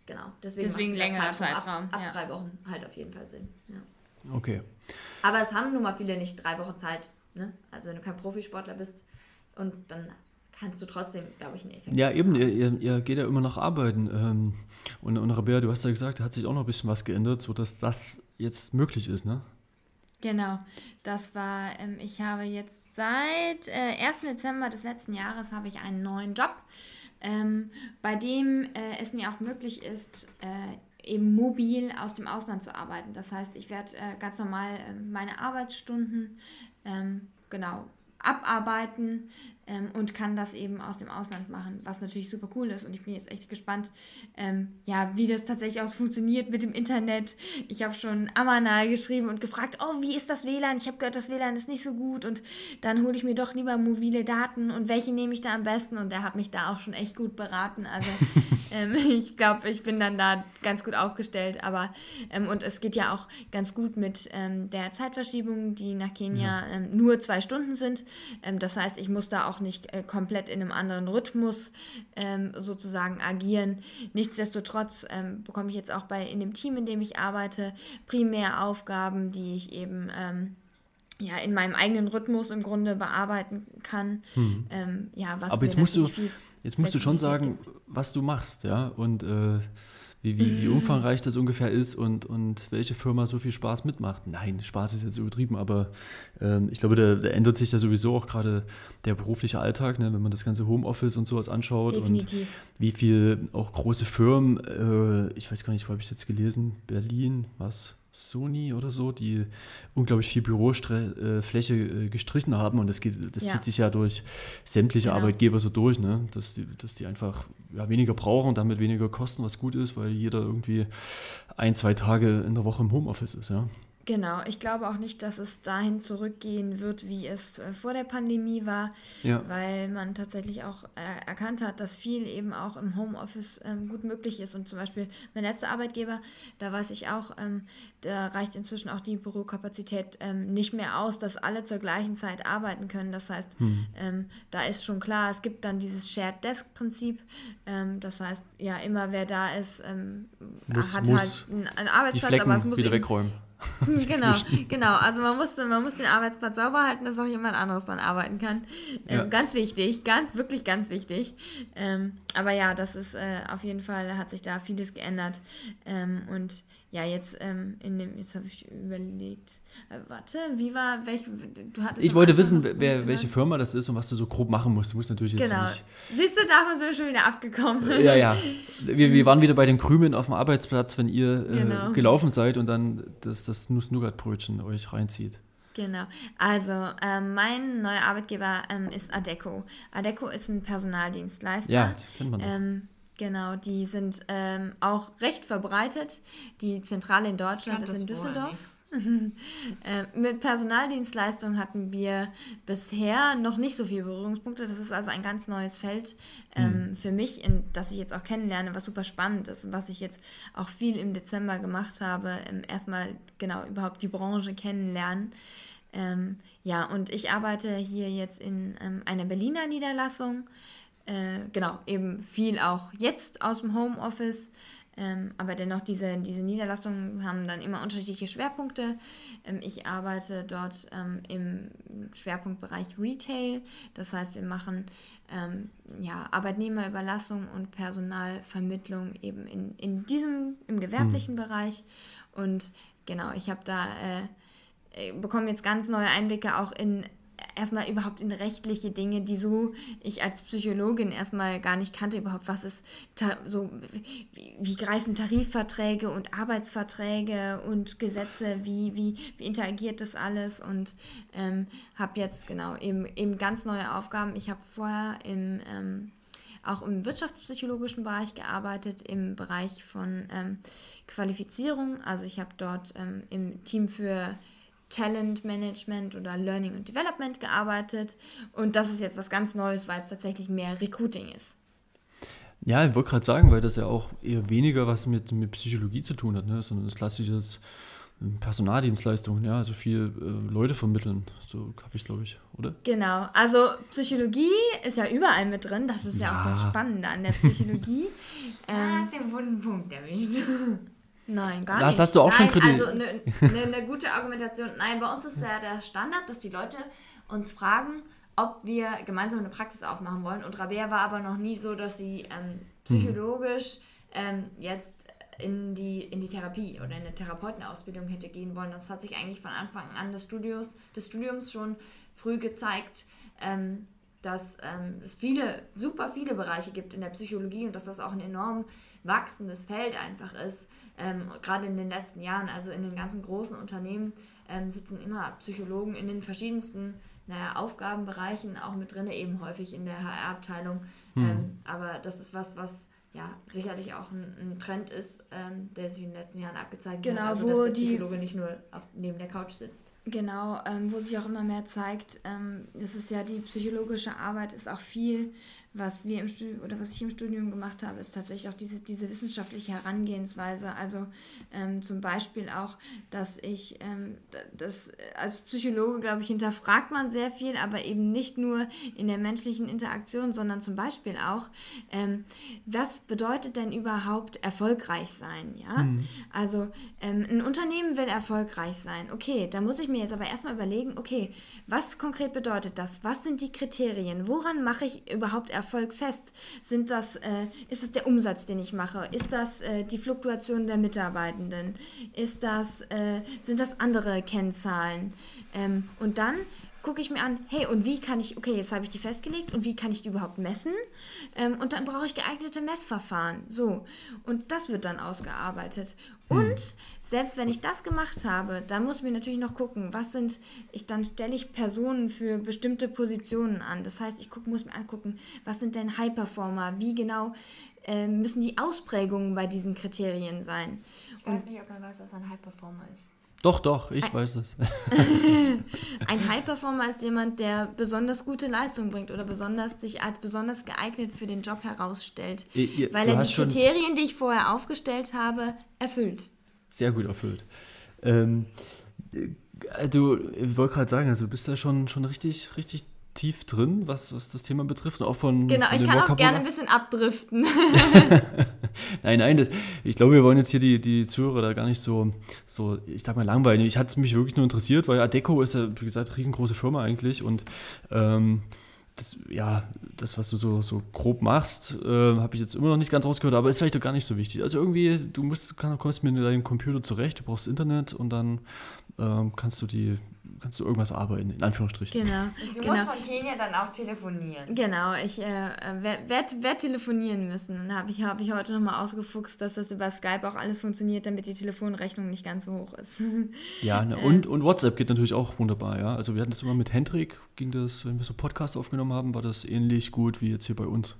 Genau, deswegen, deswegen längerer Zeitraum, Zeitraum. Ab, ab ja. drei Wochen halt auf jeden Fall Sinn. Ja. Okay. Aber es haben nun mal viele nicht drei Wochen Zeit. Ne? Also wenn du kein Profisportler bist und dann kannst du trotzdem, glaube ich, einen Effekt Ja, eben, ihr, ihr, ihr, geht ja immer noch arbeiten. Ähm, und, und Rabea, du hast ja gesagt, da hat sich auch noch ein bisschen was geändert, sodass das jetzt möglich ist, ne? Genau, das war, ähm, ich habe jetzt seit äh, 1. Dezember des letzten Jahres habe ich einen neuen Job ähm, bei dem äh, es mir auch möglich ist, äh, eben mobil aus dem Ausland zu arbeiten. Das heißt, ich werde äh, ganz normal äh, meine Arbeitsstunden ähm, genau abarbeiten ähm, und kann das eben aus dem Ausland machen, was natürlich super cool ist. Und ich bin jetzt echt gespannt, ähm, ja, wie das tatsächlich auch funktioniert mit dem Internet. Ich habe schon Amana geschrieben und gefragt, oh, wie ist das WLAN? Ich habe gehört, das WLAN ist nicht so gut und dann hole ich mir doch lieber mobile Daten und welche nehme ich da am besten? Und der hat mich da auch schon echt gut beraten. Also ähm, ich glaube, ich bin dann da ganz gut aufgestellt. Aber ähm, und es geht ja auch ganz gut mit ähm, der Zeitverschiebung, die nach Kenia ja. Ähm, nur zwei Stunden sind. Das heißt, ich muss da auch auch nicht äh, komplett in einem anderen Rhythmus ähm, sozusagen agieren. Nichtsdestotrotz ähm, bekomme ich jetzt auch bei in dem Team, in dem ich arbeite, primär Aufgaben, die ich eben ähm, ja, in meinem eigenen Rhythmus im Grunde bearbeiten kann. Hm. Ähm, ja, was Aber jetzt musst du, Jetzt musst du schon sagen, was du machst, ja, und äh, wie, wie, wie umfangreich das ungefähr ist und, und welche Firma so viel Spaß mitmacht. Nein, Spaß ist jetzt übertrieben, aber ähm, ich glaube, da, da, ändert sich da sowieso auch gerade der berufliche Alltag, ne, wenn man das ganze Homeoffice und sowas anschaut. Definitiv. Und wie viel auch große Firmen, äh, ich weiß gar nicht, wo habe ich jetzt gelesen, Berlin, was? Sony oder so, die unglaublich viel Bürofläche äh, gestrichen haben und das, geht, das ja. zieht sich ja durch sämtliche genau. Arbeitgeber so durch, ne? dass, die, dass die einfach ja, weniger brauchen und damit weniger kosten, was gut ist, weil jeder irgendwie ein, zwei Tage in der Woche im Homeoffice ist. Ja? Genau, ich glaube auch nicht, dass es dahin zurückgehen wird, wie es äh, vor der Pandemie war, ja. weil man tatsächlich auch äh, erkannt hat, dass viel eben auch im Homeoffice ähm, gut möglich ist. Und zum Beispiel mein letzter Arbeitgeber, da weiß ich auch, ähm, da reicht inzwischen auch die Bürokapazität ähm, nicht mehr aus, dass alle zur gleichen Zeit arbeiten können. Das heißt, hm. Ähm, da ist schon klar, es gibt dann dieses Shared Desk Prinzip. Ähm, das heißt, ja, immer wer da ist, ähm, muss, hat muss halt einen, einen Arbeitsplatz, aber es muss wieder wegräumen genau, genau. Also man muss, man muss den Arbeitsplatz sauber halten, dass auch jemand anderes dann arbeiten kann. Ähm, ja. Ganz wichtig, ganz, wirklich ganz wichtig. Ähm, aber ja, das ist äh, auf jeden Fall, hat sich da vieles geändert. Ähm, und ja, jetzt ähm, in dem, jetzt habe ich überlegt, äh, warte, wie war, welch, du hattest Ich wollte wissen, wer, welche Firma das ist und was du so grob machen musst. Du musst natürlich jetzt genau. nicht... Siehst du, davon sind wir schon wieder abgekommen. Ja, ja. Wir, wir waren wieder bei den Krümeln auf dem Arbeitsplatz, wenn ihr äh, genau. gelaufen seid und dann das, das Nuss-Nougat-Brötchen euch reinzieht. Genau. Also, ähm, mein neuer Arbeitgeber ähm, ist Adeco. Adeco ist ein Personaldienstleister. Ja, das kennt man. Ähm, Genau, die sind ähm, auch recht verbreitet. Die Zentrale in Deutschland ist in Düsseldorf. äh, mit Personaldienstleistungen hatten wir bisher noch nicht so viele Berührungspunkte. Das ist also ein ganz neues Feld ähm, mhm. für mich, in, das ich jetzt auch kennenlerne, was super spannend ist und was ich jetzt auch viel im Dezember gemacht habe. Ähm, erstmal genau überhaupt die Branche kennenlernen. Ähm, ja, und ich arbeite hier jetzt in ähm, einer Berliner Niederlassung äh, genau, eben viel auch jetzt aus dem Homeoffice. Ähm, aber dennoch, diese, diese Niederlassungen haben dann immer unterschiedliche Schwerpunkte. Ähm, ich arbeite dort ähm, im Schwerpunktbereich Retail. Das heißt, wir machen ähm, ja, Arbeitnehmerüberlassung und Personalvermittlung eben in, in diesem, im gewerblichen mhm. Bereich. Und genau, ich habe da, äh, äh, bekomme jetzt ganz neue Einblicke auch in erstmal überhaupt in rechtliche Dinge, die so ich als Psychologin erstmal gar nicht kannte, überhaupt was ist so, wie, wie, greifen Tarifverträge und Arbeitsverträge und Gesetze, wie, wie, wie interagiert das alles und ähm, habe jetzt genau eben, eben ganz neue Aufgaben. Ich habe vorher im ähm, auch im wirtschaftspsychologischen Bereich gearbeitet, im Bereich von ähm, Qualifizierung. Also ich habe dort ähm, im Team für Talent Management oder Learning und Development gearbeitet. Und das ist jetzt was ganz Neues, weil es tatsächlich mehr Recruiting ist. Ja, ich wollte gerade sagen, weil das ja auch eher weniger was mit, mit Psychologie zu tun hat, ne? sondern das klassisches ähm, Personaldienstleistungen, ja, also viel äh, Leute vermitteln, so habe ich es, glaube ich, oder? Genau, also Psychologie ist ja überall mit drin, das ist ja, ja auch das Spannende an der Psychologie. ähm, ah, den wunden Punkt erwischt. Nein, gar das nicht. Das hast du auch Nein, schon kritisiert. Also eine ne, ne gute Argumentation. Nein, bei uns ist ja der Standard, dass die Leute uns fragen, ob wir gemeinsam eine Praxis aufmachen wollen. Und Rabea war aber noch nie so, dass sie ähm, psychologisch ähm, jetzt in die, in die Therapie oder in eine Therapeutenausbildung hätte gehen wollen. Das hat sich eigentlich von Anfang an des, Studios, des Studiums schon früh gezeigt, ähm, dass ähm, es viele, super viele Bereiche gibt in der Psychologie und dass das auch ein enorm wachsendes Feld einfach ist, ähm, gerade in den letzten Jahren, also in den ganzen großen Unternehmen ähm, sitzen immer Psychologen in den verschiedensten naja, Aufgabenbereichen auch mit drin, eben häufig in der HR-Abteilung. Mhm. Ähm, aber das ist was, was ja sicherlich auch ein, ein Trend ist, ähm, der sich in den letzten Jahren abgezeigt genau, hat. Also dass der Psychologe die, nicht nur auf, neben der Couch sitzt. Genau, ähm, wo sich auch immer mehr zeigt, ähm, das ist ja die psychologische Arbeit ist auch viel was wir im Studium oder was ich im Studium gemacht habe, ist tatsächlich auch diese, diese wissenschaftliche Herangehensweise. Also ähm, zum Beispiel auch, dass ich ähm, das als Psychologe, glaube ich, hinterfragt man sehr viel, aber eben nicht nur in der menschlichen Interaktion, sondern zum Beispiel auch, ähm, was bedeutet denn überhaupt erfolgreich sein? Ja? Mhm. Also ähm, ein Unternehmen will erfolgreich sein. Okay, da muss ich mir jetzt aber erstmal überlegen, okay, was konkret bedeutet das? Was sind die Kriterien? Woran mache ich überhaupt erfolgreich? Erfolg fest? Sind das, äh, ist es der Umsatz, den ich mache? Ist das äh, die Fluktuation der Mitarbeitenden? Ist das, äh, sind das andere Kennzahlen? Ähm, und dann gucke ich mir an, hey, und wie kann ich, okay, jetzt habe ich die festgelegt und wie kann ich die überhaupt messen? Ähm, und dann brauche ich geeignete Messverfahren. So. Und das wird dann ausgearbeitet. Hm. Und selbst wenn ich das gemacht habe, dann muss ich mir natürlich noch gucken, was sind, ich dann stelle ich Personen für bestimmte Positionen an. Das heißt, ich guck, muss mir angucken, was sind denn High Performer, wie genau äh, müssen die Ausprägungen bei diesen Kriterien sein. Ich weiß nicht, ob man weiß, was ein High Performer ist. Doch, doch, ich weiß es. ein High-Performer ist jemand, der besonders gute Leistung bringt oder besonders sich als besonders geeignet für den Job herausstellt, ihr, weil er die Kriterien, die ich vorher aufgestellt habe, erfüllt. Sehr gut erfüllt. Ähm, äh, du, ich wollte gerade sagen, also du bist da schon, schon richtig, richtig tief drin, was, was das Thema betrifft. Auch von, genau, von ich kann auch gerne ein bisschen abdriften. nein, nein, das, ich glaube, wir wollen jetzt hier die, die Zuhörer da gar nicht so, so, ich sag mal, langweilig. Ich hatte mich wirklich nur interessiert, weil Adeco ist ja, wie gesagt, eine riesengroße Firma eigentlich und ähm, das, ja, das, was du so, so grob machst, äh, habe ich jetzt immer noch nicht ganz rausgehört, aber ist vielleicht doch gar nicht so wichtig. Also irgendwie, du musst, kann, kommst mit deinem Computer zurecht, du brauchst Internet und dann ähm, kannst du die kannst du irgendwas arbeiten, in Anführungsstrichen. Genau. Und sie genau. muss von Kenia dann auch telefonieren. Genau, ich äh, werde werd, werd telefonieren müssen. Und habe ich, hab ich heute nochmal ausgefuchst, dass das über Skype auch alles funktioniert, damit die Telefonrechnung nicht ganz so hoch ist. Ja, ne, und, und WhatsApp geht natürlich auch wunderbar, ja. Also wir hatten das immer mit Hendrik, ging das, wenn wir so Podcasts aufgenommen haben, war das ähnlich gut wie jetzt hier bei uns,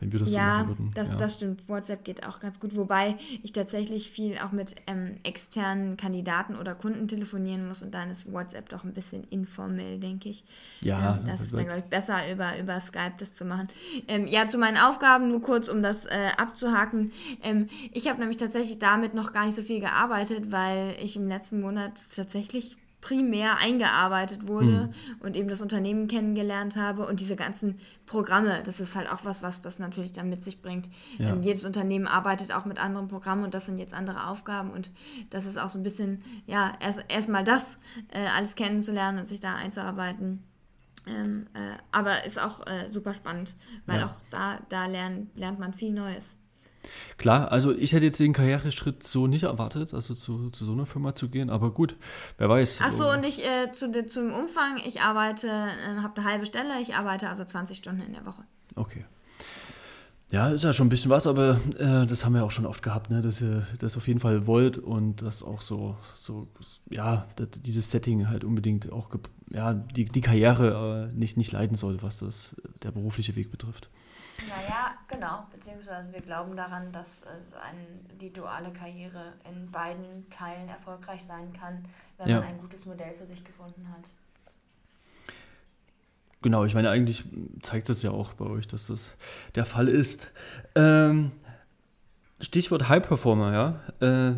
wenn wir das ja, so machen würden. Das, ja, das stimmt. WhatsApp geht auch ganz gut, wobei ich tatsächlich viel auch mit ähm, externen Kandidaten oder Kunden telefonieren muss und dann ist WhatsApp doch ein bisschen informell, denke ich. Ja. Ähm, das ist dann, glaube ich, besser über, über Skype das zu machen. Ähm, ja, zu meinen Aufgaben, nur kurz, um das äh, abzuhaken. Ähm, ich habe nämlich tatsächlich damit noch gar nicht so viel gearbeitet, weil ich im letzten Monat tatsächlich primär eingearbeitet wurde hm. und eben das Unternehmen kennengelernt habe und diese ganzen Programme, das ist halt auch was, was das natürlich dann mit sich bringt. Ja. Ähm, jedes Unternehmen arbeitet auch mit anderen Programmen und das sind jetzt andere Aufgaben und das ist auch so ein bisschen, ja, erst erstmal das äh, alles kennenzulernen und sich da einzuarbeiten. Ähm, äh, aber ist auch äh, super spannend, weil ja. auch da, da lernt, lernt man viel Neues. Klar, also ich hätte jetzt den Karriereschritt so nicht erwartet, also zu, zu so einer Firma zu gehen, aber gut, wer weiß. Ach so, und ich äh, zu, zum Umfang, ich arbeite, äh, habe eine halbe Stelle, ich arbeite also 20 Stunden in der Woche. Okay. Ja, ist ja schon ein bisschen was, aber äh, das haben wir auch schon oft gehabt, ne, dass ihr das auf jeden Fall wollt und das auch so, so ja, das, dieses Setting halt unbedingt auch, ja, die, die Karriere äh, nicht, nicht leiden soll, was das der berufliche Weg betrifft. Naja, genau. Beziehungsweise wir glauben daran, dass ein, die duale Karriere in beiden Teilen erfolgreich sein kann, wenn ja. man ein gutes Modell für sich gefunden hat. Genau, ich meine, eigentlich zeigt es ja auch bei euch, dass das der Fall ist. Ähm, Stichwort High Performer, ja. Äh,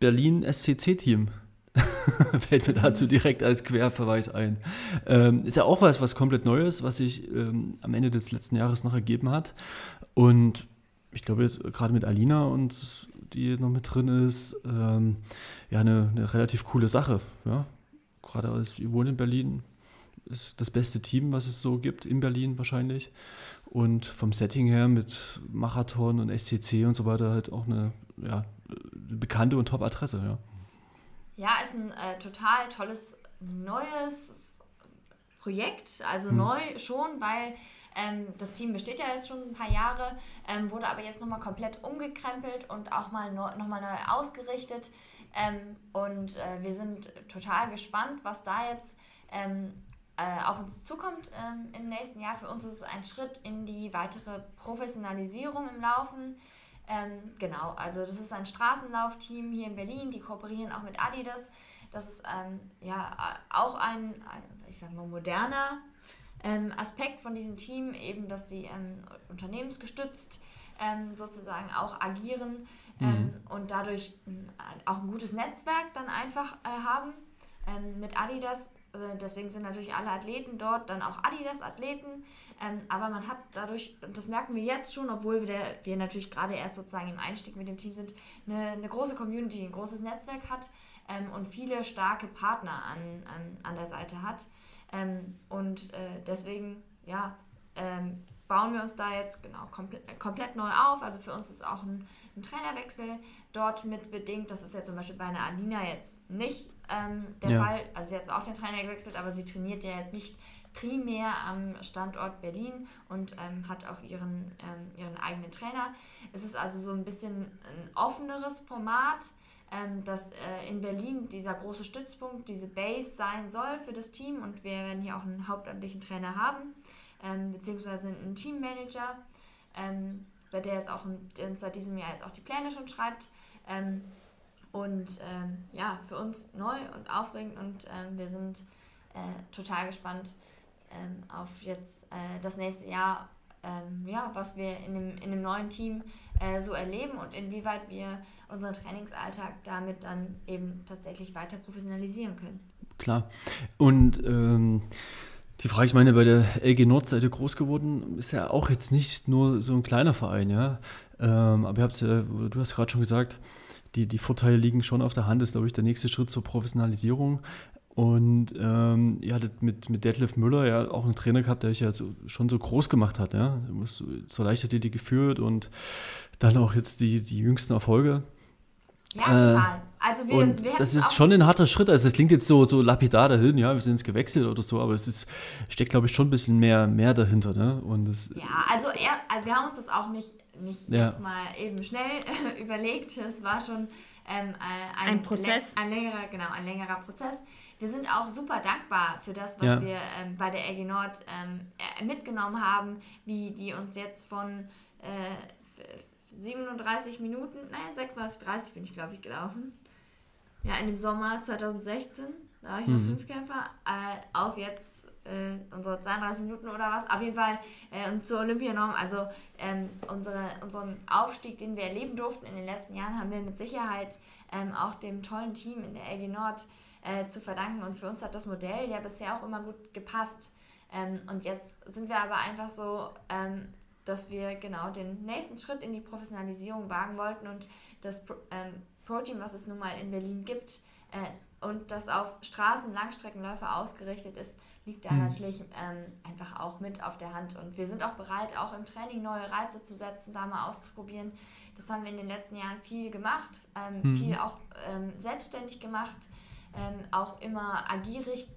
Berlin SCC-Team. Fällt mir dazu direkt als Querverweis ein. Ähm, ist ja auch was, was komplett Neues, was sich ähm, am Ende des letzten Jahres noch ergeben hat. Und ich glaube jetzt gerade mit Alina und die noch mit drin ist, ähm, ja, eine, eine, relativ coole Sache. Ja? Gerade als wohne in Berlin, ist das beste Team, was es so gibt, in Berlin wahrscheinlich. Und vom Setting her mit Marathon und SCC und so weiter halt auch eine, ja, eine bekannte und Top-Adresse, ja. Ja, ist ein äh, total tolles neues Projekt, also hm. neu schon, weil ähm, das Team besteht ja jetzt schon ein paar Jahre, ähm, wurde aber jetzt nochmal komplett umgekrempelt und auch mal neu, nochmal neu ausgerichtet. Ähm, und äh, wir sind total gespannt, was da jetzt ähm, äh, auf uns zukommt ähm, im nächsten Jahr. Für uns ist es ein Schritt in die weitere Professionalisierung im Laufen. Ähm, genau, also das ist ein Straßenlaufteam hier in Berlin, die kooperieren auch mit Adidas. Das ist ähm, ja auch ein, ein, ich sag mal, moderner ähm, Aspekt von diesem Team, eben, dass sie ähm, unternehmensgestützt ähm, sozusagen auch agieren ähm, mhm. und dadurch auch ein gutes Netzwerk dann einfach äh, haben. mit Adidas also deswegen sind natürlich alle Athleten dort dann auch Adidas-Athleten. Ähm, aber man hat dadurch, das merken wir jetzt schon, obwohl wir, wir natürlich gerade erst sozusagen im Einstieg mit dem Team sind, eine, eine große Community, ein großes Netzwerk hat ähm, und viele starke Partner an, an, an der Seite hat. Ähm, und äh, deswegen, ja, ähm, bauen wir uns da jetzt genau komplett, komplett neu auf. Also für uns ist auch ein, ein, Trainerwechsel dort mit bedingt. Das ist ja zum Beispiel bei einer Alina jetzt nicht ähm, der ja. Fall. Also sie hat zwar auch den Trainer gewechselt, aber sie trainiert ja jetzt nicht primär am Standort Berlin und ähm, hat auch ihren, ähm, ihren eigenen Trainer. Es ist also so ein bisschen ein offeneres Format, ähm, dass äh, in Berlin dieser große Stützpunkt, diese Base sein soll für das Team und wir werden hier auch einen hauptamtlichen Trainer haben, ähm, beziehungsweise einen Teammanager, ähm, bei der jetzt auch uns seit diesem Jahr jetzt auch die Pläne schon schreibt. Und ähm, ja, für uns neu und aufregend und ähm, wir sind äh, total gespannt, ähm, auf jetzt äh, das nächste Jahr, ähm, ja, was wir in dem, in dem neuen Team äh, so erleben und inwieweit wir unseren Trainingsalltag damit dann eben tatsächlich weiter professionalisieren können. Klar. Und ähm, die Frage, ich meine, bei der LG Nordseite groß geworden, ist ja auch jetzt nicht nur so ein kleiner Verein, ja. Ähm, aber ihr habt ja, du hast gerade schon gesagt, die, die Vorteile liegen schon auf der Hand, das ist, glaube ich, der nächste Schritt zur Professionalisierung. Und ähm, ihr hattet mit, mit Detlef Müller ja auch einen Trainer gehabt, der euch ja so, schon so groß gemacht hat. Ja? Du musst zur Leichtathletik geführt und dann auch jetzt die, die jüngsten Erfolge. Ja, äh, total. Also wir, und wir das ist schon ein harter Schritt. Also es klingt jetzt so, so lapidar dahin, ja, wir sind jetzt gewechselt oder so, aber es ist, steckt, glaube ich, schon ein bisschen mehr, mehr dahinter. Ne? Und das, ja, also, er, also wir haben uns das auch nicht, nicht ja. jetzt mal eben schnell überlegt. Es war schon ähm, ein, ein, Prozess. Ein längerer, genau, ein längerer Prozess. Wir sind auch super dankbar für das, was ja. wir ähm, bei der LG Nord ähm, äh, mitgenommen haben, wie die uns jetzt von äh, 37 Minuten, nein, 36, 30 bin ich, glaube ich, gelaufen. Ja, in dem Sommer 2016, da war ich noch mhm. Fünfkämpfer, äh, auf jetzt äh, unsere 32 Minuten oder was. Auf jeden Fall äh, zur Olympianorm. Also ähm, unsere, unseren Aufstieg, den wir erleben durften in den letzten Jahren, haben wir mit Sicherheit ähm, auch dem tollen Team in der LG Nord äh, zu verdanken. Und für uns hat das Modell ja bisher auch immer gut gepasst. Ähm, und jetzt sind wir aber einfach so, ähm, dass wir genau den nächsten Schritt in die Professionalisierung wagen wollten und das Pro ähm, Pro-Team, was es nun mal in Berlin gibt, äh, und das auf Straßen, Langstreckenläufer ausgerichtet ist, liegt da mhm. natürlich ähm, einfach auch mit auf der Hand. Und wir sind auch bereit, auch im Training neue Reize zu setzen, da mal auszuprobieren. Das haben wir in den letzten Jahren viel gemacht, ähm, mhm. viel auch ähm, selbstständig gemacht, ähm, auch immer agierig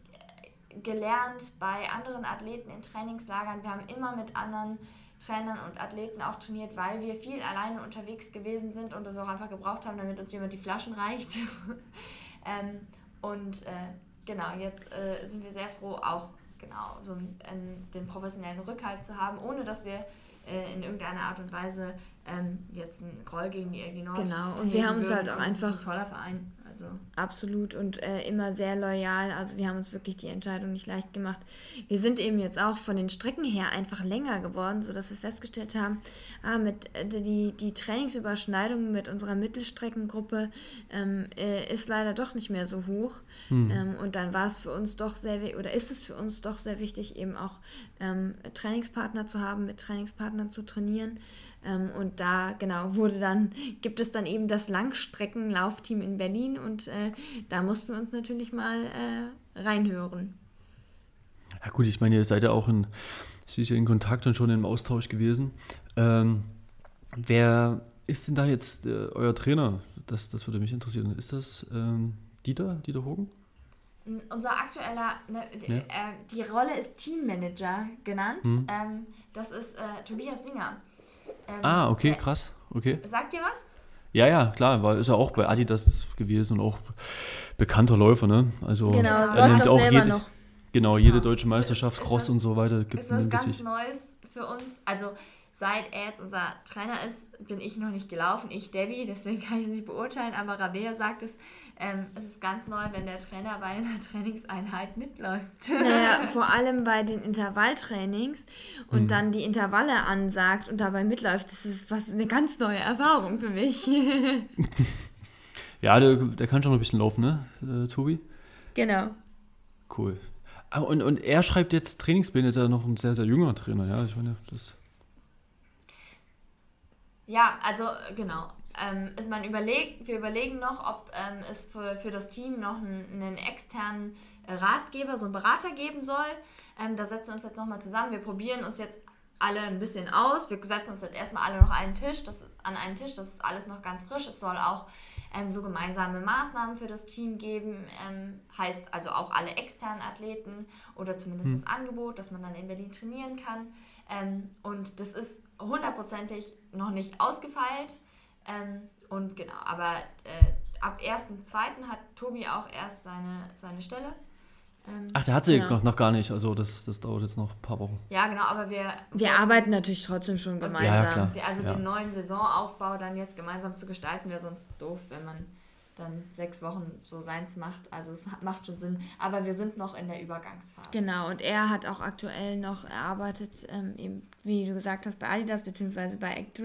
äh, gelernt bei anderen Athleten in Trainingslagern. Wir haben immer mit anderen Trainern und Athleten auch trainiert, weil wir viel alleine unterwegs gewesen sind und das auch einfach gebraucht haben, damit uns jemand die Flaschen reicht. Ähm, und äh, genau, jetzt äh, sind wir sehr froh, auch genau so einen, den professionellen Rückhalt zu haben, ohne dass wir äh, in irgendeiner Art und Weise ähm, jetzt einen Groll gegen die LG Nord Genau, und wir haben uns halt auch einfach... ein toller Verein. Also. Absolut und äh, immer sehr loyal. Also wir haben uns wirklich die Entscheidung nicht leicht gemacht. Wir sind eben jetzt auch von den Strecken her einfach länger geworden, sodass wir festgestellt haben, ah, mit, äh, die, die Trainingsüberschneidung mit unserer Mittelstreckengruppe ähm, äh, ist leider doch nicht mehr so hoch. Hm. Ähm, und dann war es für uns doch sehr, oder ist es für uns doch sehr wichtig, eben auch ähm, Trainingspartner zu haben, mit Trainingspartnern zu trainieren. Ähm, und da, genau, wurde dann, gibt es dann eben das Langstreckenlaufteam in Berlin und äh, da mussten wir uns natürlich mal äh, reinhören. Ja gut, ich meine, ihr seid ja auch in, sicher in Kontakt und schon im Austausch gewesen. Ähm, wer ist denn da jetzt äh, euer Trainer? Das, das würde mich interessieren. Ist das ähm, Dieter, Dieter Hogen? Unser aktueller, ne, ja. äh, die Rolle ist Teammanager genannt. Mhm. Ähm, das ist äh, Tobias Singer. Ähm, ah, okay, der, krass. Okay. Sagt ihr was? Ja, ja, klar, weil ist ja auch bei Adidas gewesen und auch bekannter Läufer, ne? Also genau, er nimmt auch jede, noch. Genau, jede ja. deutsche Meisterschaft, Cross das, und so weiter. Gibt, ist das ganz. Neues für uns? Also seit er jetzt unser Trainer ist, bin ich noch nicht gelaufen, ich Debbie, deswegen kann ich es nicht beurteilen, aber Rabea sagt es, ähm, es ist ganz neu, wenn der Trainer bei einer Trainingseinheit mitläuft. Naja, vor allem bei den Intervalltrainings und mhm. dann die Intervalle ansagt und dabei mitläuft, das ist was eine ganz neue Erfahrung für mich. ja, der, der kann schon ein bisschen laufen, ne, äh, Tobi? Genau. Cool. Ah, und, und er schreibt jetzt Trainingspläne, ist ja noch ein sehr, sehr junger Trainer, ja. Ich meine, das ja, also genau. Ähm, man überlegt, wir überlegen noch, ob ähm, es für, für das Team noch einen, einen externen Ratgeber, so einen Berater geben soll. Ähm, da setzen wir uns jetzt nochmal zusammen. Wir probieren uns jetzt alle ein bisschen aus. Wir setzen uns jetzt erstmal alle noch einen Tisch, das, an einen Tisch. Das ist alles noch ganz frisch. Es soll auch ähm, so gemeinsame Maßnahmen für das Team geben. Ähm, heißt also auch alle externen Athleten oder zumindest hm. das Angebot, dass man dann in Berlin trainieren kann. Ähm, und das ist hundertprozentig noch nicht ausgefeilt. Ähm, und genau, aber äh, ab 1.2. hat Tobi auch erst seine, seine Stelle. Ähm, Ach, der hat sie genau. noch gar nicht. Also das, das dauert jetzt noch ein paar Wochen. Ja, genau, aber wir... Wir arbeiten natürlich trotzdem schon gemeinsam. Ja, klar. Also ja. den neuen Saisonaufbau dann jetzt gemeinsam zu gestalten, wäre sonst doof, wenn man dann sechs Wochen so seins macht. Also es macht schon Sinn. Aber wir sind noch in der Übergangsphase. Genau, und er hat auch aktuell noch erarbeitet, ähm, eben, wie du gesagt hast, bei Adidas bzw. bei Act 3.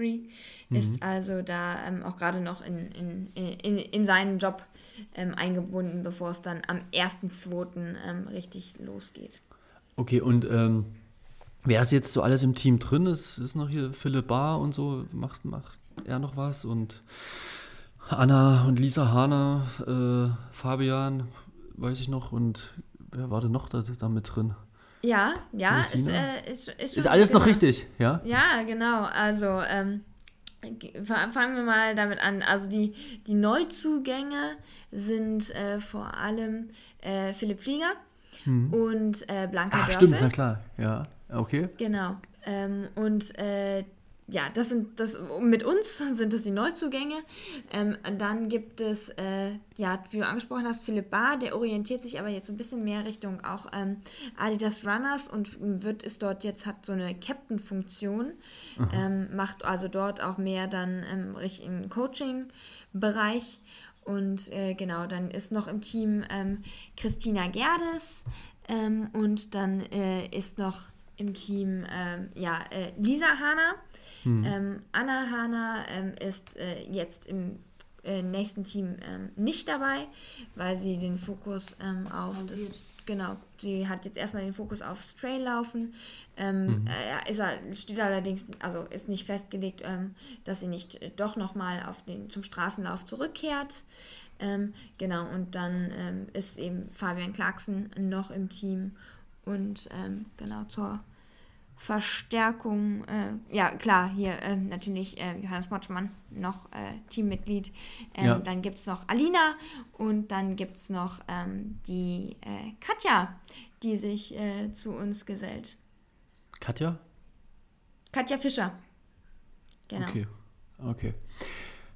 Mhm. Ist also da ähm, auch gerade noch in, in, in, in seinen Job ähm, eingebunden, bevor es dann am 1.2. Ähm, richtig losgeht. Okay, und ähm, wer ist jetzt so alles im Team drin? Ist, ist noch hier Philipp Bar und so, macht, macht er noch was? Und Anna und Lisa Hahner, äh, Fabian, weiß ich noch, und wer war denn noch da, da mit drin? Ja, ja, ist, äh, ist, ist, ist, alles noch richtig, ja? Ja, genau. Also, ähm, fangen wir mal damit an. Also die, die Neuzugänge sind äh, vor allem äh, Philipp Flieger hm. und äh, Blanca Ach, Dörfel. stimmt, na klar, ja, okay. Genau. Ähm, und äh, ja, das sind das mit uns sind das die Neuzugänge. Ähm, dann gibt es, äh, ja, wie du angesprochen hast, Philipp Barr, der orientiert sich aber jetzt ein bisschen mehr Richtung auch ähm, Adidas Runners und wird ist dort jetzt hat so eine Captain-Funktion, ähm, macht also dort auch mehr dann ähm, im Coaching-Bereich. Und äh, genau, dann ist noch im Team ähm, Christina Gerdes ähm, und dann äh, ist noch im Team ähm, ja, äh, Lisa Hahner Mhm. Ähm, Anna Hana ähm, ist äh, jetzt im äh, nächsten Team ähm, nicht dabei, weil sie den Fokus ähm, auf das genau, sie hat jetzt erstmal den Fokus auf Trail laufen. Ähm, mhm. äh, ist, steht allerdings, also ist nicht festgelegt, ähm, dass sie nicht äh, doch nochmal zum Straßenlauf zurückkehrt. Ähm, genau, und dann ähm, ist eben Fabian Clarkson noch im Team und ähm, genau zur Verstärkung, äh, ja klar, hier äh, natürlich äh, Johannes Motschmann, noch äh, Teammitglied. Ähm, ja. Dann gibt es noch Alina und dann gibt es noch ähm, die äh, Katja, die sich äh, zu uns gesellt. Katja? Katja Fischer. Genau. Okay, okay.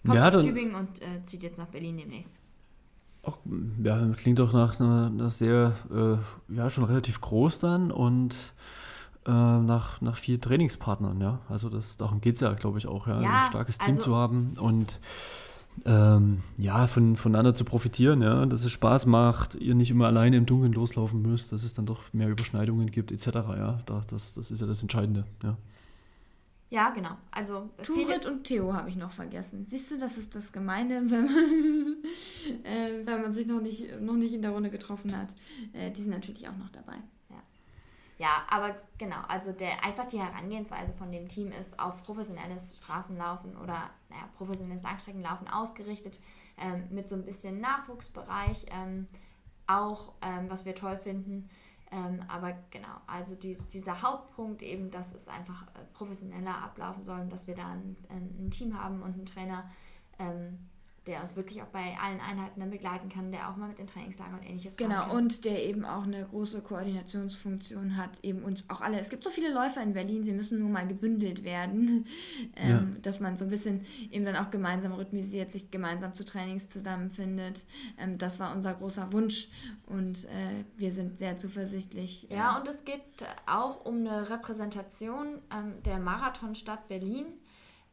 Kommt aus Tübingen und zieht jetzt nach Berlin demnächst. Auch, ja, klingt doch nach einer, einer sehr, ja, schon relativ groß dann und äh, nach, nach vier Trainingspartnern, ja. Also das, darum geht es ja, glaube ich, auch, ja, ja ein starkes Team also zu haben und ähm, ja, von, voneinander zu profitieren, ja, dass es Spaß macht, ihr nicht immer alleine im Dunkeln loslaufen müsst, dass es dann doch mehr Überschneidungen gibt, etc. Ja, das, das ist ja das Entscheidende, ja. Ja, genau. Also Turit und Theo habe ich noch vergessen. Siehst du, das ist das Gemeine, wenn man, äh, wenn man sich noch nicht, noch nicht in der Runde getroffen hat. Äh, die sind natürlich auch noch dabei. Ja, aber genau, also der, einfach die Herangehensweise von dem Team ist auf professionelles Straßenlaufen oder naja, professionelles Langstreckenlaufen ausgerichtet, ähm, mit so ein bisschen Nachwuchsbereich, ähm, auch ähm, was wir toll finden. Ähm, aber genau, also die, dieser Hauptpunkt eben, dass es einfach äh, professioneller ablaufen soll und dass wir da ein, ein, Team haben und einen Trainer, ähm, der uns wirklich auch bei allen Einheiten dann begleiten kann, der auch mal mit den Trainingslagern und ähnliches Genau, und der eben auch eine große Koordinationsfunktion hat, eben uns auch alle. Es gibt so viele Läufer in Berlin, sie müssen nur mal gebündelt werden, ähm, ja. dass man so ein bisschen eben dann auch gemeinsam rhythmisiert, sich gemeinsam zu Trainings zusammenfindet. Ähm, das war unser großer Wunsch und äh, wir sind sehr zuversichtlich. Ja, ja, und es geht auch um eine Repräsentation ähm, der Marathonstadt Berlin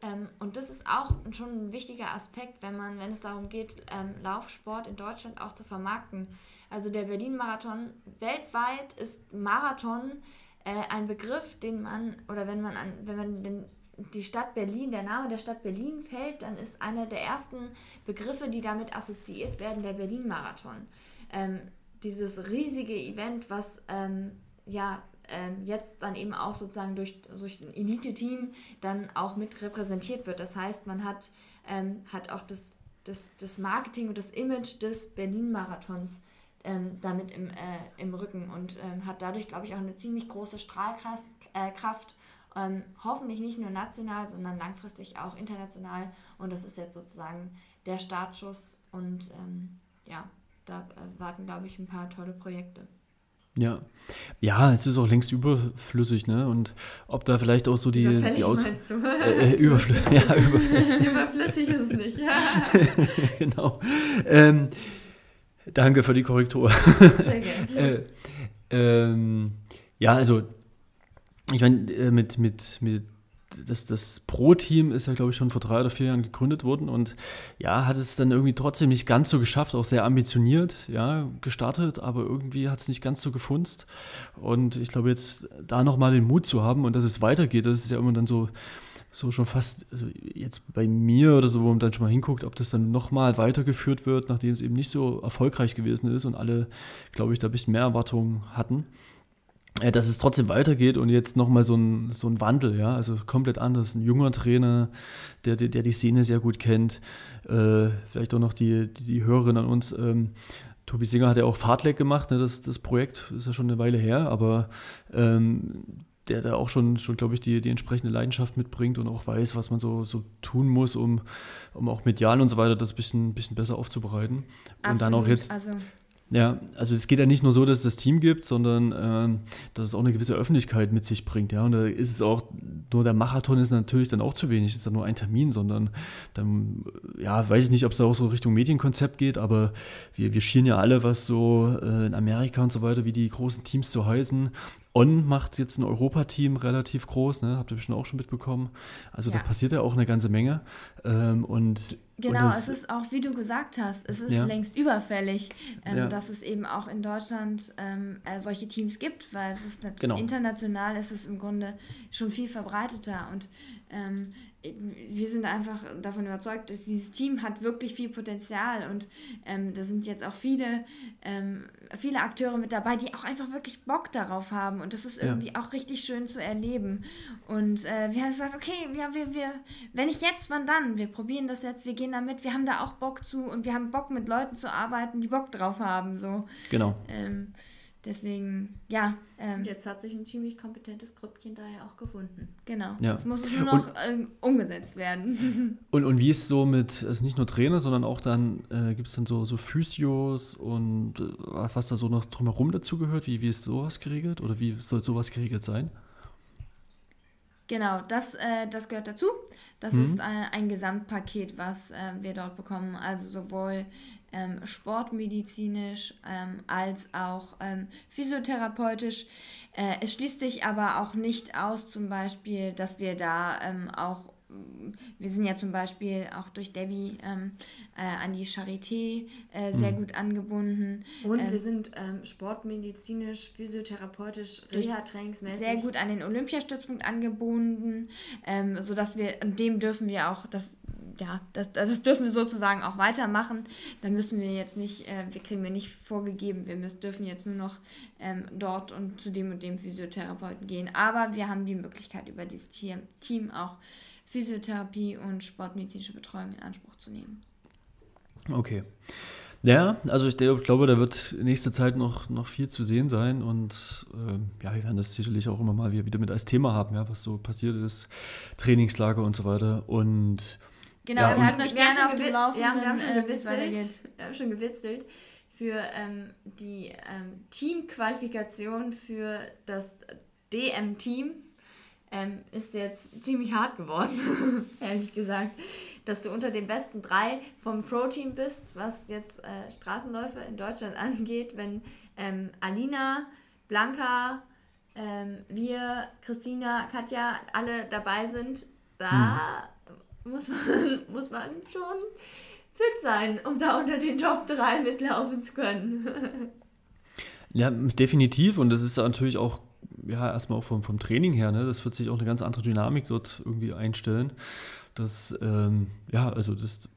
ähm, und das ist auch schon ein wichtiger Aspekt, wenn man, wenn es darum geht, ähm, Laufsport in Deutschland auch zu vermarkten. Also der Berlin-Marathon weltweit ist Marathon äh, ein Begriff, den man, oder wenn man an, wenn man den, die Stadt Berlin, der Name der Stadt Berlin fällt, dann ist einer der ersten Begriffe, die damit assoziiert werden, der Berlin-Marathon. Ähm, dieses riesige Event, was ähm, ja ähm, jetzt dann eben auch sozusagen durch, durch ein Elite-Team dann auch mit repräsentiert wird. Das heißt, man hat, ähm, hat auch das, das, das Marketing und das Image des Berlin-Marathons ähm, damit im, äh, im Rücken und ähm, hat dadurch, glaube ich, auch eine ziemlich große Strahlkraft äh, Ähm, hoffentlich nicht nur national, sondern langfristig auch international. Und das ist jetzt sozusagen der Startschuss. Und ähm, ja, da äh, warten, glaube ich, ein paar tolle Projekte. Ja. Ja, es ist auch längst überflüssig, ne? Und ob da vielleicht auch so die, Überfällig die Aus meinst du? Äh, äh überflü ja, überflüssig. überflüssig ist es nicht. genau. Ähm, danke für die Korrektur. Sehr gerne. äh, ähm, ja, also ich meine, äh, mit, mit, mit das, das Pro-Team ist ja, glaube ich, schon vor drei oder vier Jahren gegründet worden und ja, hat es dann irgendwie trotzdem nicht ganz so geschafft, auch sehr ambitioniert, ja, gestartet, aber irgendwie hat es nicht ganz so gefunzt. Und ich glaube, jetzt da nochmal den Mut zu haben und dass es weitergeht, das ist ja immer dann so, so schon fast, also jetzt bei mir oder so, wo man dann schon mal hinguckt, ob das dann nochmal weitergeführt wird, nachdem es eben nicht so erfolgreich gewesen ist und alle, glaube ich, da ein bisschen mehr Erwartungen hatten. Äh, dass es trotzdem weitergeht und jetzt nochmal so ein, so ein Wandel, ja, also komplett anders. Ein junger Trainer, der, der, der die Szene sehr gut kennt, äh, vielleicht auch noch die, die, die Hörerin an uns. Ähm, Tobi Singer hat ja auch Fahrtleck gemacht, ne, das, das Projekt ist ja schon eine Weile her, aber ähm, der da auch schon, schon glaube ich, die, die entsprechende Leidenschaft mitbringt und auch weiß, was man so, so tun muss, um, um auch medial und so weiter das ein bisschen, bisschen besser aufzubereiten. Absolut. Und dann auch jetzt. Also ja, also es geht ja nicht nur so, dass es das Team gibt, sondern ähm, dass es auch eine gewisse Öffentlichkeit mit sich bringt. Ja, und da ist es auch, nur der Marathon ist natürlich dann auch zu wenig, ist dann nur ein Termin, sondern dann, ja, weiß ich nicht, ob es da auch so Richtung Medienkonzept geht, aber wir, wir schieren ja alle, was so äh, in Amerika und so weiter, wie die großen Teams so heißen. On macht jetzt ein Europateam relativ groß, ne? habt ihr bestimmt auch schon mitbekommen. Also ja. da passiert ja auch eine ganze Menge. Ähm, und Genau, und es ist auch, wie du gesagt hast, es ist ja. längst überfällig, ähm, ja. dass es eben auch in Deutschland ähm, äh, solche Teams gibt, weil es ist genau. international ist es im Grunde schon viel verbreiteter und ähm, wir sind einfach davon überzeugt, dass dieses Team hat wirklich viel Potenzial und ähm, da sind jetzt auch viele, ähm, viele Akteure mit dabei, die auch einfach wirklich Bock darauf haben und das ist irgendwie ja. auch richtig schön zu erleben. Und äh, wir haben gesagt, okay, ja, wir, wir, wenn nicht jetzt, wann dann? Wir probieren das jetzt, wir gehen damit, wir haben da auch Bock zu und wir haben Bock mit Leuten zu arbeiten, die Bock drauf haben. So. Genau. Ähm, Deswegen, ja. Ähm, Jetzt hat sich ein ziemlich kompetentes Grüppchen daher auch gefunden. Genau. Ja. Jetzt muss es nur noch und, ähm, umgesetzt werden. Und, und wie ist so mit, also nicht nur Trainer, sondern auch dann, äh, gibt es dann so, so Physios und äh, was da so noch drumherum dazugehört? Wie, wie ist sowas geregelt oder wie soll sowas geregelt sein? Genau, das, äh, das gehört dazu. Das mhm. ist ein, ein, Gesamtpaket, was äh, wir dort bekommen. Also sowohl ähm, sportmedizinisch ähm, als auch ähm, physiotherapeutisch. Äh, es schließt sich aber auch nicht aus, zum Beispiel, dass wir da ähm, auch wir sind ja zum Beispiel auch durch Debbie ähm, äh, an die Charité äh, sehr mhm. gut angebunden. Und ähm, wir sind ähm, sportmedizinisch, physiotherapeutisch, Reha-Trainingsmäßig. Sehr gut an den Olympiastützpunkt angebunden, ähm, sodass wir, dem dürfen wir auch, das, ja, das, das dürfen wir sozusagen auch weitermachen. Da müssen wir jetzt nicht, äh, wir kriegen wir nicht vorgegeben, wir müssen, dürfen jetzt nur noch ähm, dort und zu dem und dem Physiotherapeuten gehen. Aber wir haben die Möglichkeit, über dieses Team auch Physiotherapie und sportmedizinische Betreuung in Anspruch zu nehmen. Okay. Ja, also ich, glaube, da wird in nächster Zeit noch, noch viel zu sehen sein und äh, ja, wir werden das sicherlich auch immer mal wieder mit als Thema haben, ja, was so passiert ist, Trainingslager und so weiter und Genau, ja, wir hatten euch gerne auf dem Laufenden. Ja, wir haben schon äh, gewitzelt, wir haben schon gewitzelt für ähm, die ähm, Teamqualifikation für das DM-Team ähm, ist jetzt ziemlich hart geworden, ehrlich gesagt, dass du unter den besten drei vom Pro-Team bist, was jetzt äh, Straßenläufe in Deutschland angeht, wenn ähm, Alina, Blanca, ähm, wir, Christina, Katja alle dabei sind, da hm. Muss, man, muss man schon fit sein, um da unter den Top 3 mitlaufen zu können. ja, definitiv und das ist natürlich auch ja, erstmal auch vom, vom Training her, ne, das wird sich auch eine ganz andere Dynamik dort irgendwie einstellen. Das, ähm, ja, also das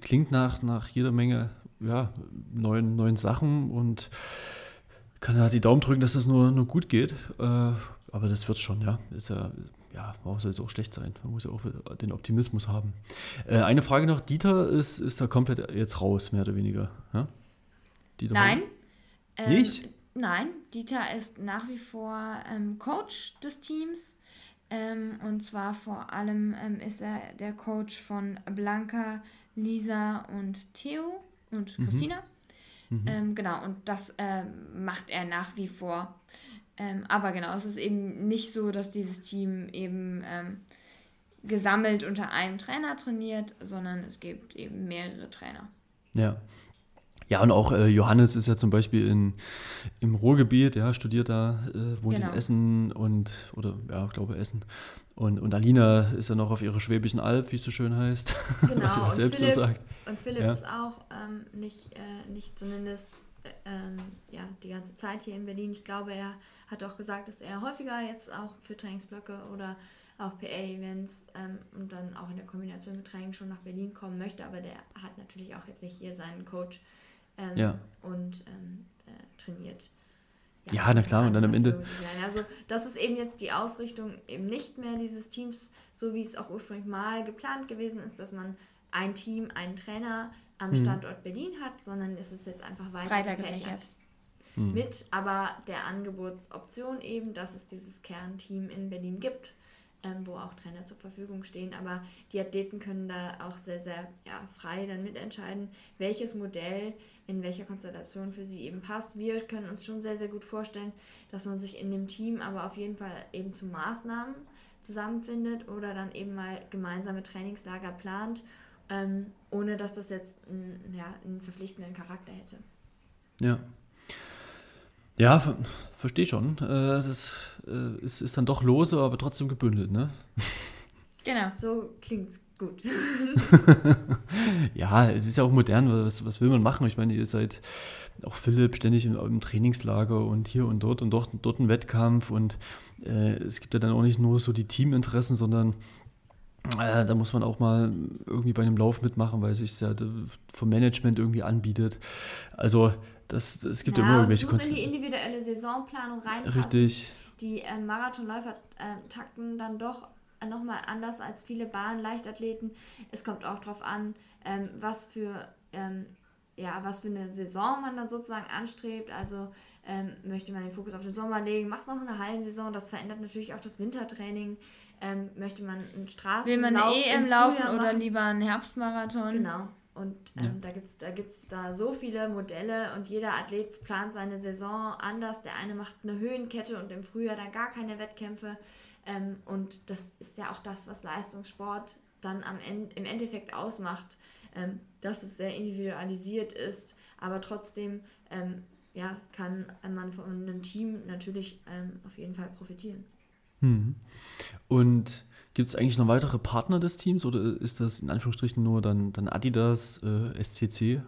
klingt nach, nach jeder Menge ja, neuen, neuen Sachen und kann da die Daumen drücken, dass das nur, nur gut geht. Äh, aber das wird schon, ja. Ist ja, ja, warum soll es auch schlecht sein? Man muss ja auch den Optimismus haben. Äh, eine Frage noch: Dieter ist, ist da komplett jetzt raus, mehr oder weniger. Ja? Dieter Nein. Ähm, Nicht? Nein, Dieter ist nach wie vor ähm, Coach des Teams. Ähm, und zwar vor allem ähm, ist er der Coach von Blanca, Lisa und Theo und mhm. Christina. Mhm. Ähm, genau, und das ähm, macht er nach wie vor. Ähm, aber genau, es ist eben nicht so, dass dieses Team eben ähm, gesammelt unter einem Trainer trainiert, sondern es gibt eben mehrere Trainer. Ja. Ja, und auch äh, Johannes ist ja zum Beispiel in, im Ruhrgebiet, ja, studiert da, äh, wohnt genau. in Essen und, oder ja, glaube Essen. Und, und Alina ist ja noch auf ihrer Schwäbischen Alb, wie es so schön heißt. Genau, was sie auch selbst Philipp, so sagt. Und Philipp ja. ist auch ähm, nicht, äh, nicht zumindest äh, ähm, ja, die ganze Zeit hier in Berlin. Ich glaube, er hat auch gesagt, dass er häufiger jetzt auch für Trainingsblöcke oder auch PA-Events ähm, und dann auch in der Kombination mit Training schon nach Berlin kommen möchte. Aber der hat natürlich auch jetzt nicht hier seinen Coach ähm, ja. und ähm, äh, trainiert. Ja, ja, na klar, und dann am Ende. Also, das ist eben jetzt die Ausrichtung eben nicht mehr dieses Teams, so wie es auch ursprünglich mal geplant gewesen ist, dass man ein Team, einen Trainer am mhm. Standort Berlin hat, sondern es ist jetzt einfach weiter gefächert. Mhm. Mit aber der Angebotsoption eben, dass es dieses Kernteam in Berlin gibt ähm, wo auch Trainer zur Verfügung stehen. Aber die Athleten können da auch sehr, sehr ja, frei dann mitentscheiden, welches Modell in welcher Konstellation für sie eben passt. Wir können uns schon sehr, sehr gut vorstellen, dass man sich in dem Team aber auf jeden Fall eben zu Maßnahmen zusammenfindet oder dann eben mal gemeinsame Trainingslager plant, ähm, ohne dass das jetzt ein, ja, einen verpflichtenden Charakter hätte. Ja, ja, ver verstehe schon. Äh, das äh, ist, ist dann doch lose, aber trotzdem gebündelt, ne? Genau, so klingt's gut. ja, es ist ja auch modern. Was, was will man machen? Ich meine, ihr seid auch Philipp ständig im, im Trainingslager und hier und dort und dort, dort ein Wettkampf und äh, es gibt ja dann auch nicht nur so die Teaminteressen, sondern äh, da muss man auch mal irgendwie bei einem Lauf mitmachen, weil es sich ja vom Management irgendwie anbietet. Also das, das gibt ja, ja immer irgendwelche Konzepte. in die individuelle Saisonplanung reinpassen. Richtig. Die äh, Marathonläufer äh, takten dann doch nochmal anders als viele Bahn-Leichtathleten. Es kommt auch darauf an, ähm, was für ähm, ja, was für eine Saison man dann sozusagen anstrebt. Also ähm, möchte man den Fokus auf den Sommer legen, macht man noch eine Hallensaison, das verändert natürlich auch das Wintertraining. Ähm, möchte man einen Straßen Will man eine EM laufen oder lieber einen Herbstmarathon? Genau. Und ähm, ja. da gibt es da, gibt's da so viele Modelle und jeder Athlet plant seine Saison anders. Der eine macht eine Höhenkette und im Frühjahr dann gar keine Wettkämpfe. Ähm, und das ist ja auch das, was Leistungssport dann am Ende, im Endeffekt ausmacht, ähm, dass es sehr individualisiert ist, aber trotzdem ähm, ja, kann man von einem Team natürlich ähm, auf jeden Fall profitieren. Hm. Und Gibt es eigentlich noch weitere Partner des Teams oder ist das in Anführungsstrichen nur dann, dann Adidas, äh, SCC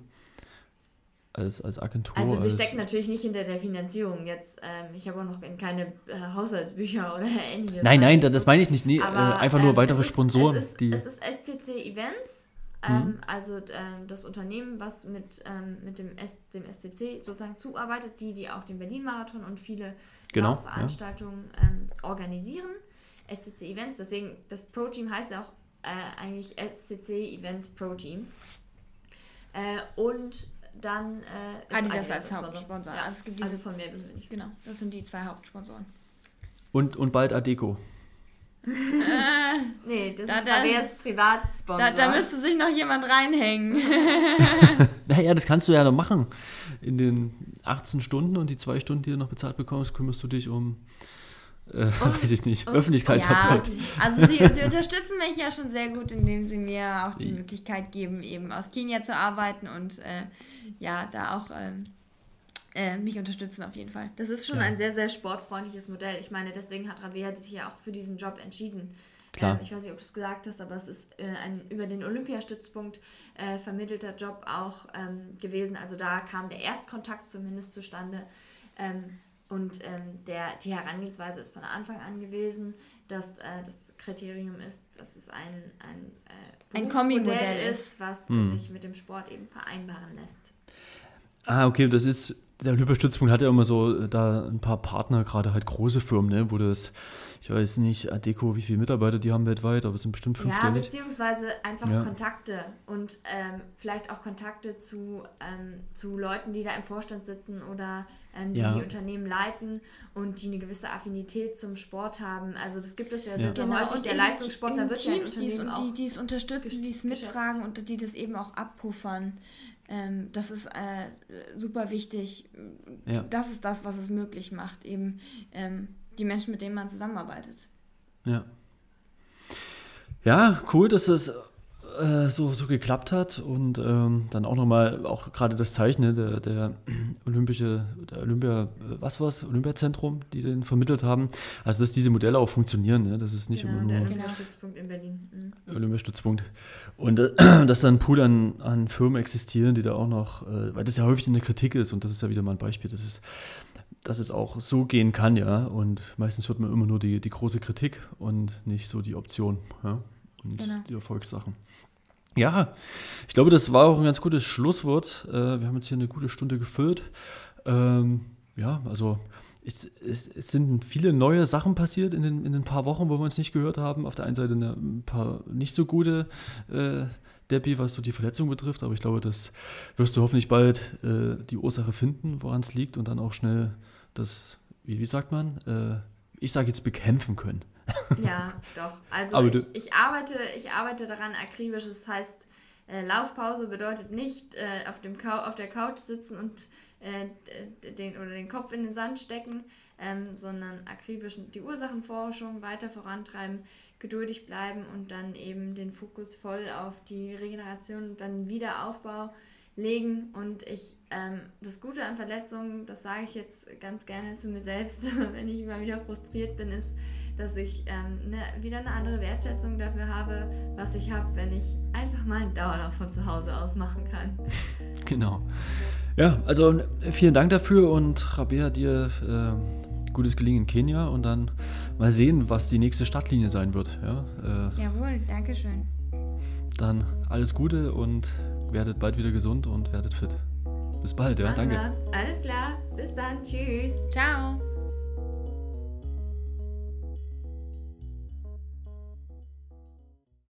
als, als Agentur? Also wir stecken natürlich nicht hinter der Finanzierung jetzt. Ähm, ich habe auch noch keine äh, Haushaltsbücher oder ähnliches. Nein, nein, das meine ich nicht. Nee, Aber, äh, einfach nur ähm, weitere ist, Sponsoren. Es ist, die es ist SCC Events. Ähm, mhm. Also ähm, das Unternehmen, was mit, ähm, mit dem, S, dem SCC sozusagen zuarbeitet, die, die auch den Berlin-Marathon und viele genau, Veranstaltungen ja. Ähm, organisieren. SCC Events. Deswegen, das Pro-Team heißt ja auch äh, eigentlich SCC Events Pro-Team. Äh, und dann äh, ist Adidas, als Hauptsponsor. Ja, also, also, von mehr wissen wir nicht. Genau, das sind die zwei Hauptsponsoren. Und, und bald Adeco. nee, das da, ist Fabias Privatsponsor. Da, da müsste sich noch jemand reinhängen. naja, das kannst du ja noch machen. In den 18 Stunden und die zwei Stunden, die du noch bezahlt bekommst, kümmerst du dich um äh, weiß ich nicht, Öffentlichkeitsarbeit. Ja, also sie, sie, unterstützen mich ja schon sehr gut, indem sie mir auch die Möglichkeit geben, eben aus Kenia zu arbeiten und äh, ja, da auch ähm, äh, mich unterstützen auf jeden Fall. Das ist schon ja. ein sehr, sehr sportfreundliches Modell. Ich meine, deswegen hat Rabea sich ja auch für diesen Job entschieden. Klar. Ähm, ich weiß nicht, ob du es gesagt hast, aber es ist äh, ein über den Olympiastützpunkt äh, vermittelter Job auch ähm, gewesen. Also da kam der Erstkontakt zumindest zustande. Ähm, und ähm, der, die Herangehensweise ist von Anfang an gewesen, dass äh, das Kriterium ist, dass es ein, ein, äh, ein Kombimodell ist, was hm. sich mit dem Sport eben vereinbaren lässt. Ah, okay, das ist der Olympiastützpunkt hat ja immer so äh, da ein paar Partner, gerade halt große Firmen, ne, wo das, ich weiß nicht, Adeco, wie viele Mitarbeiter die haben weltweit, aber es sind bestimmt fünfstellig. Ja, beziehungsweise einfach ja. Kontakte und ähm, vielleicht auch Kontakte zu, ähm, zu Leuten, die da im Vorstand sitzen oder ähm, die ja. die Unternehmen leiten und die eine gewisse Affinität zum Sport haben. Also das gibt es ja sehr, ja. sehr genau. häufig. Und der Leistungssportler wird Teams, ja in Unternehmen die, die es unterstützen, die es mittragen und die das eben auch abpuffern. Ähm, das ist äh, super wichtig. Ja. Das ist das, was es möglich macht, eben ähm, die Menschen, mit denen man zusammenarbeitet. Ja. Ja, cool, dass es äh, so, so geklappt hat und ähm, dann auch nochmal, auch gerade das Zeichen ne, der, der Olympische, der Olympia, was war's, Olympiazentrum, die den vermittelt haben. Also, dass diese Modelle auch funktionieren, ne? das ist nicht genau, immer nur. Der Olympiastützpunkt in Berlin. Mhm. Olympiastützpunkt. Und äh, dass dann ein Pool an, an Firmen existieren, die da auch noch, äh, weil das ja häufig in der Kritik ist und das ist ja wieder mal ein Beispiel, das ist dass es auch so gehen kann, ja. Und meistens hört man immer nur die, die große Kritik und nicht so die Option ja? und genau. die Erfolgssachen. Ja, ich glaube, das war auch ein ganz gutes Schlusswort. Äh, wir haben jetzt hier eine gute Stunde gefüllt. Ähm, ja, also es, es, es, sind viele neue Sachen passiert in den, in den paar Wochen, wo wir uns nicht gehört haben. Auf der einen Seite eine, ein paar nicht so gute äh, Debbie, was so die Verletzung betrifft, aber ich glaube, das wirst du hoffentlich bald äh, die Ursache finden, woran es liegt und dann auch schnell das, wie, wie sagt man, äh, ich sage jetzt bekämpfen können. Ja, doch. Also ich, ich, arbeite, ich arbeite daran akribisch. Das heißt, äh, Laufpause bedeutet nicht äh, auf, dem auf der Couch sitzen und äh, den, oder den Kopf in den Sand stecken, ähm, sondern akribisch die Ursachenforschung weiter vorantreiben, geduldig bleiben und dann eben den Fokus voll auf die Regeneration und dann Wiederaufbau legen. Und ich, ähm, das Gute an Verletzungen, das sage ich jetzt ganz gerne zu mir selbst, wenn ich immer wieder frustriert bin, ist, dass ich ähm, ne, wieder eine andere Wertschätzung dafür habe, was ich habe, wenn ich einfach mal einen Dauerlauf von zu Hause aus machen kann. Genau. Ja, also vielen Dank dafür und Rabea, dir äh, gutes Gelingen in Kenia und dann mal sehen, was die nächste Stadtlinie sein wird. Ja, äh, Jawohl, danke schön. Dann alles Gute und werdet bald wieder gesund und werdet fit. Bis bald, ja, danke. Alles klar, bis dann, tschüss. Ciao.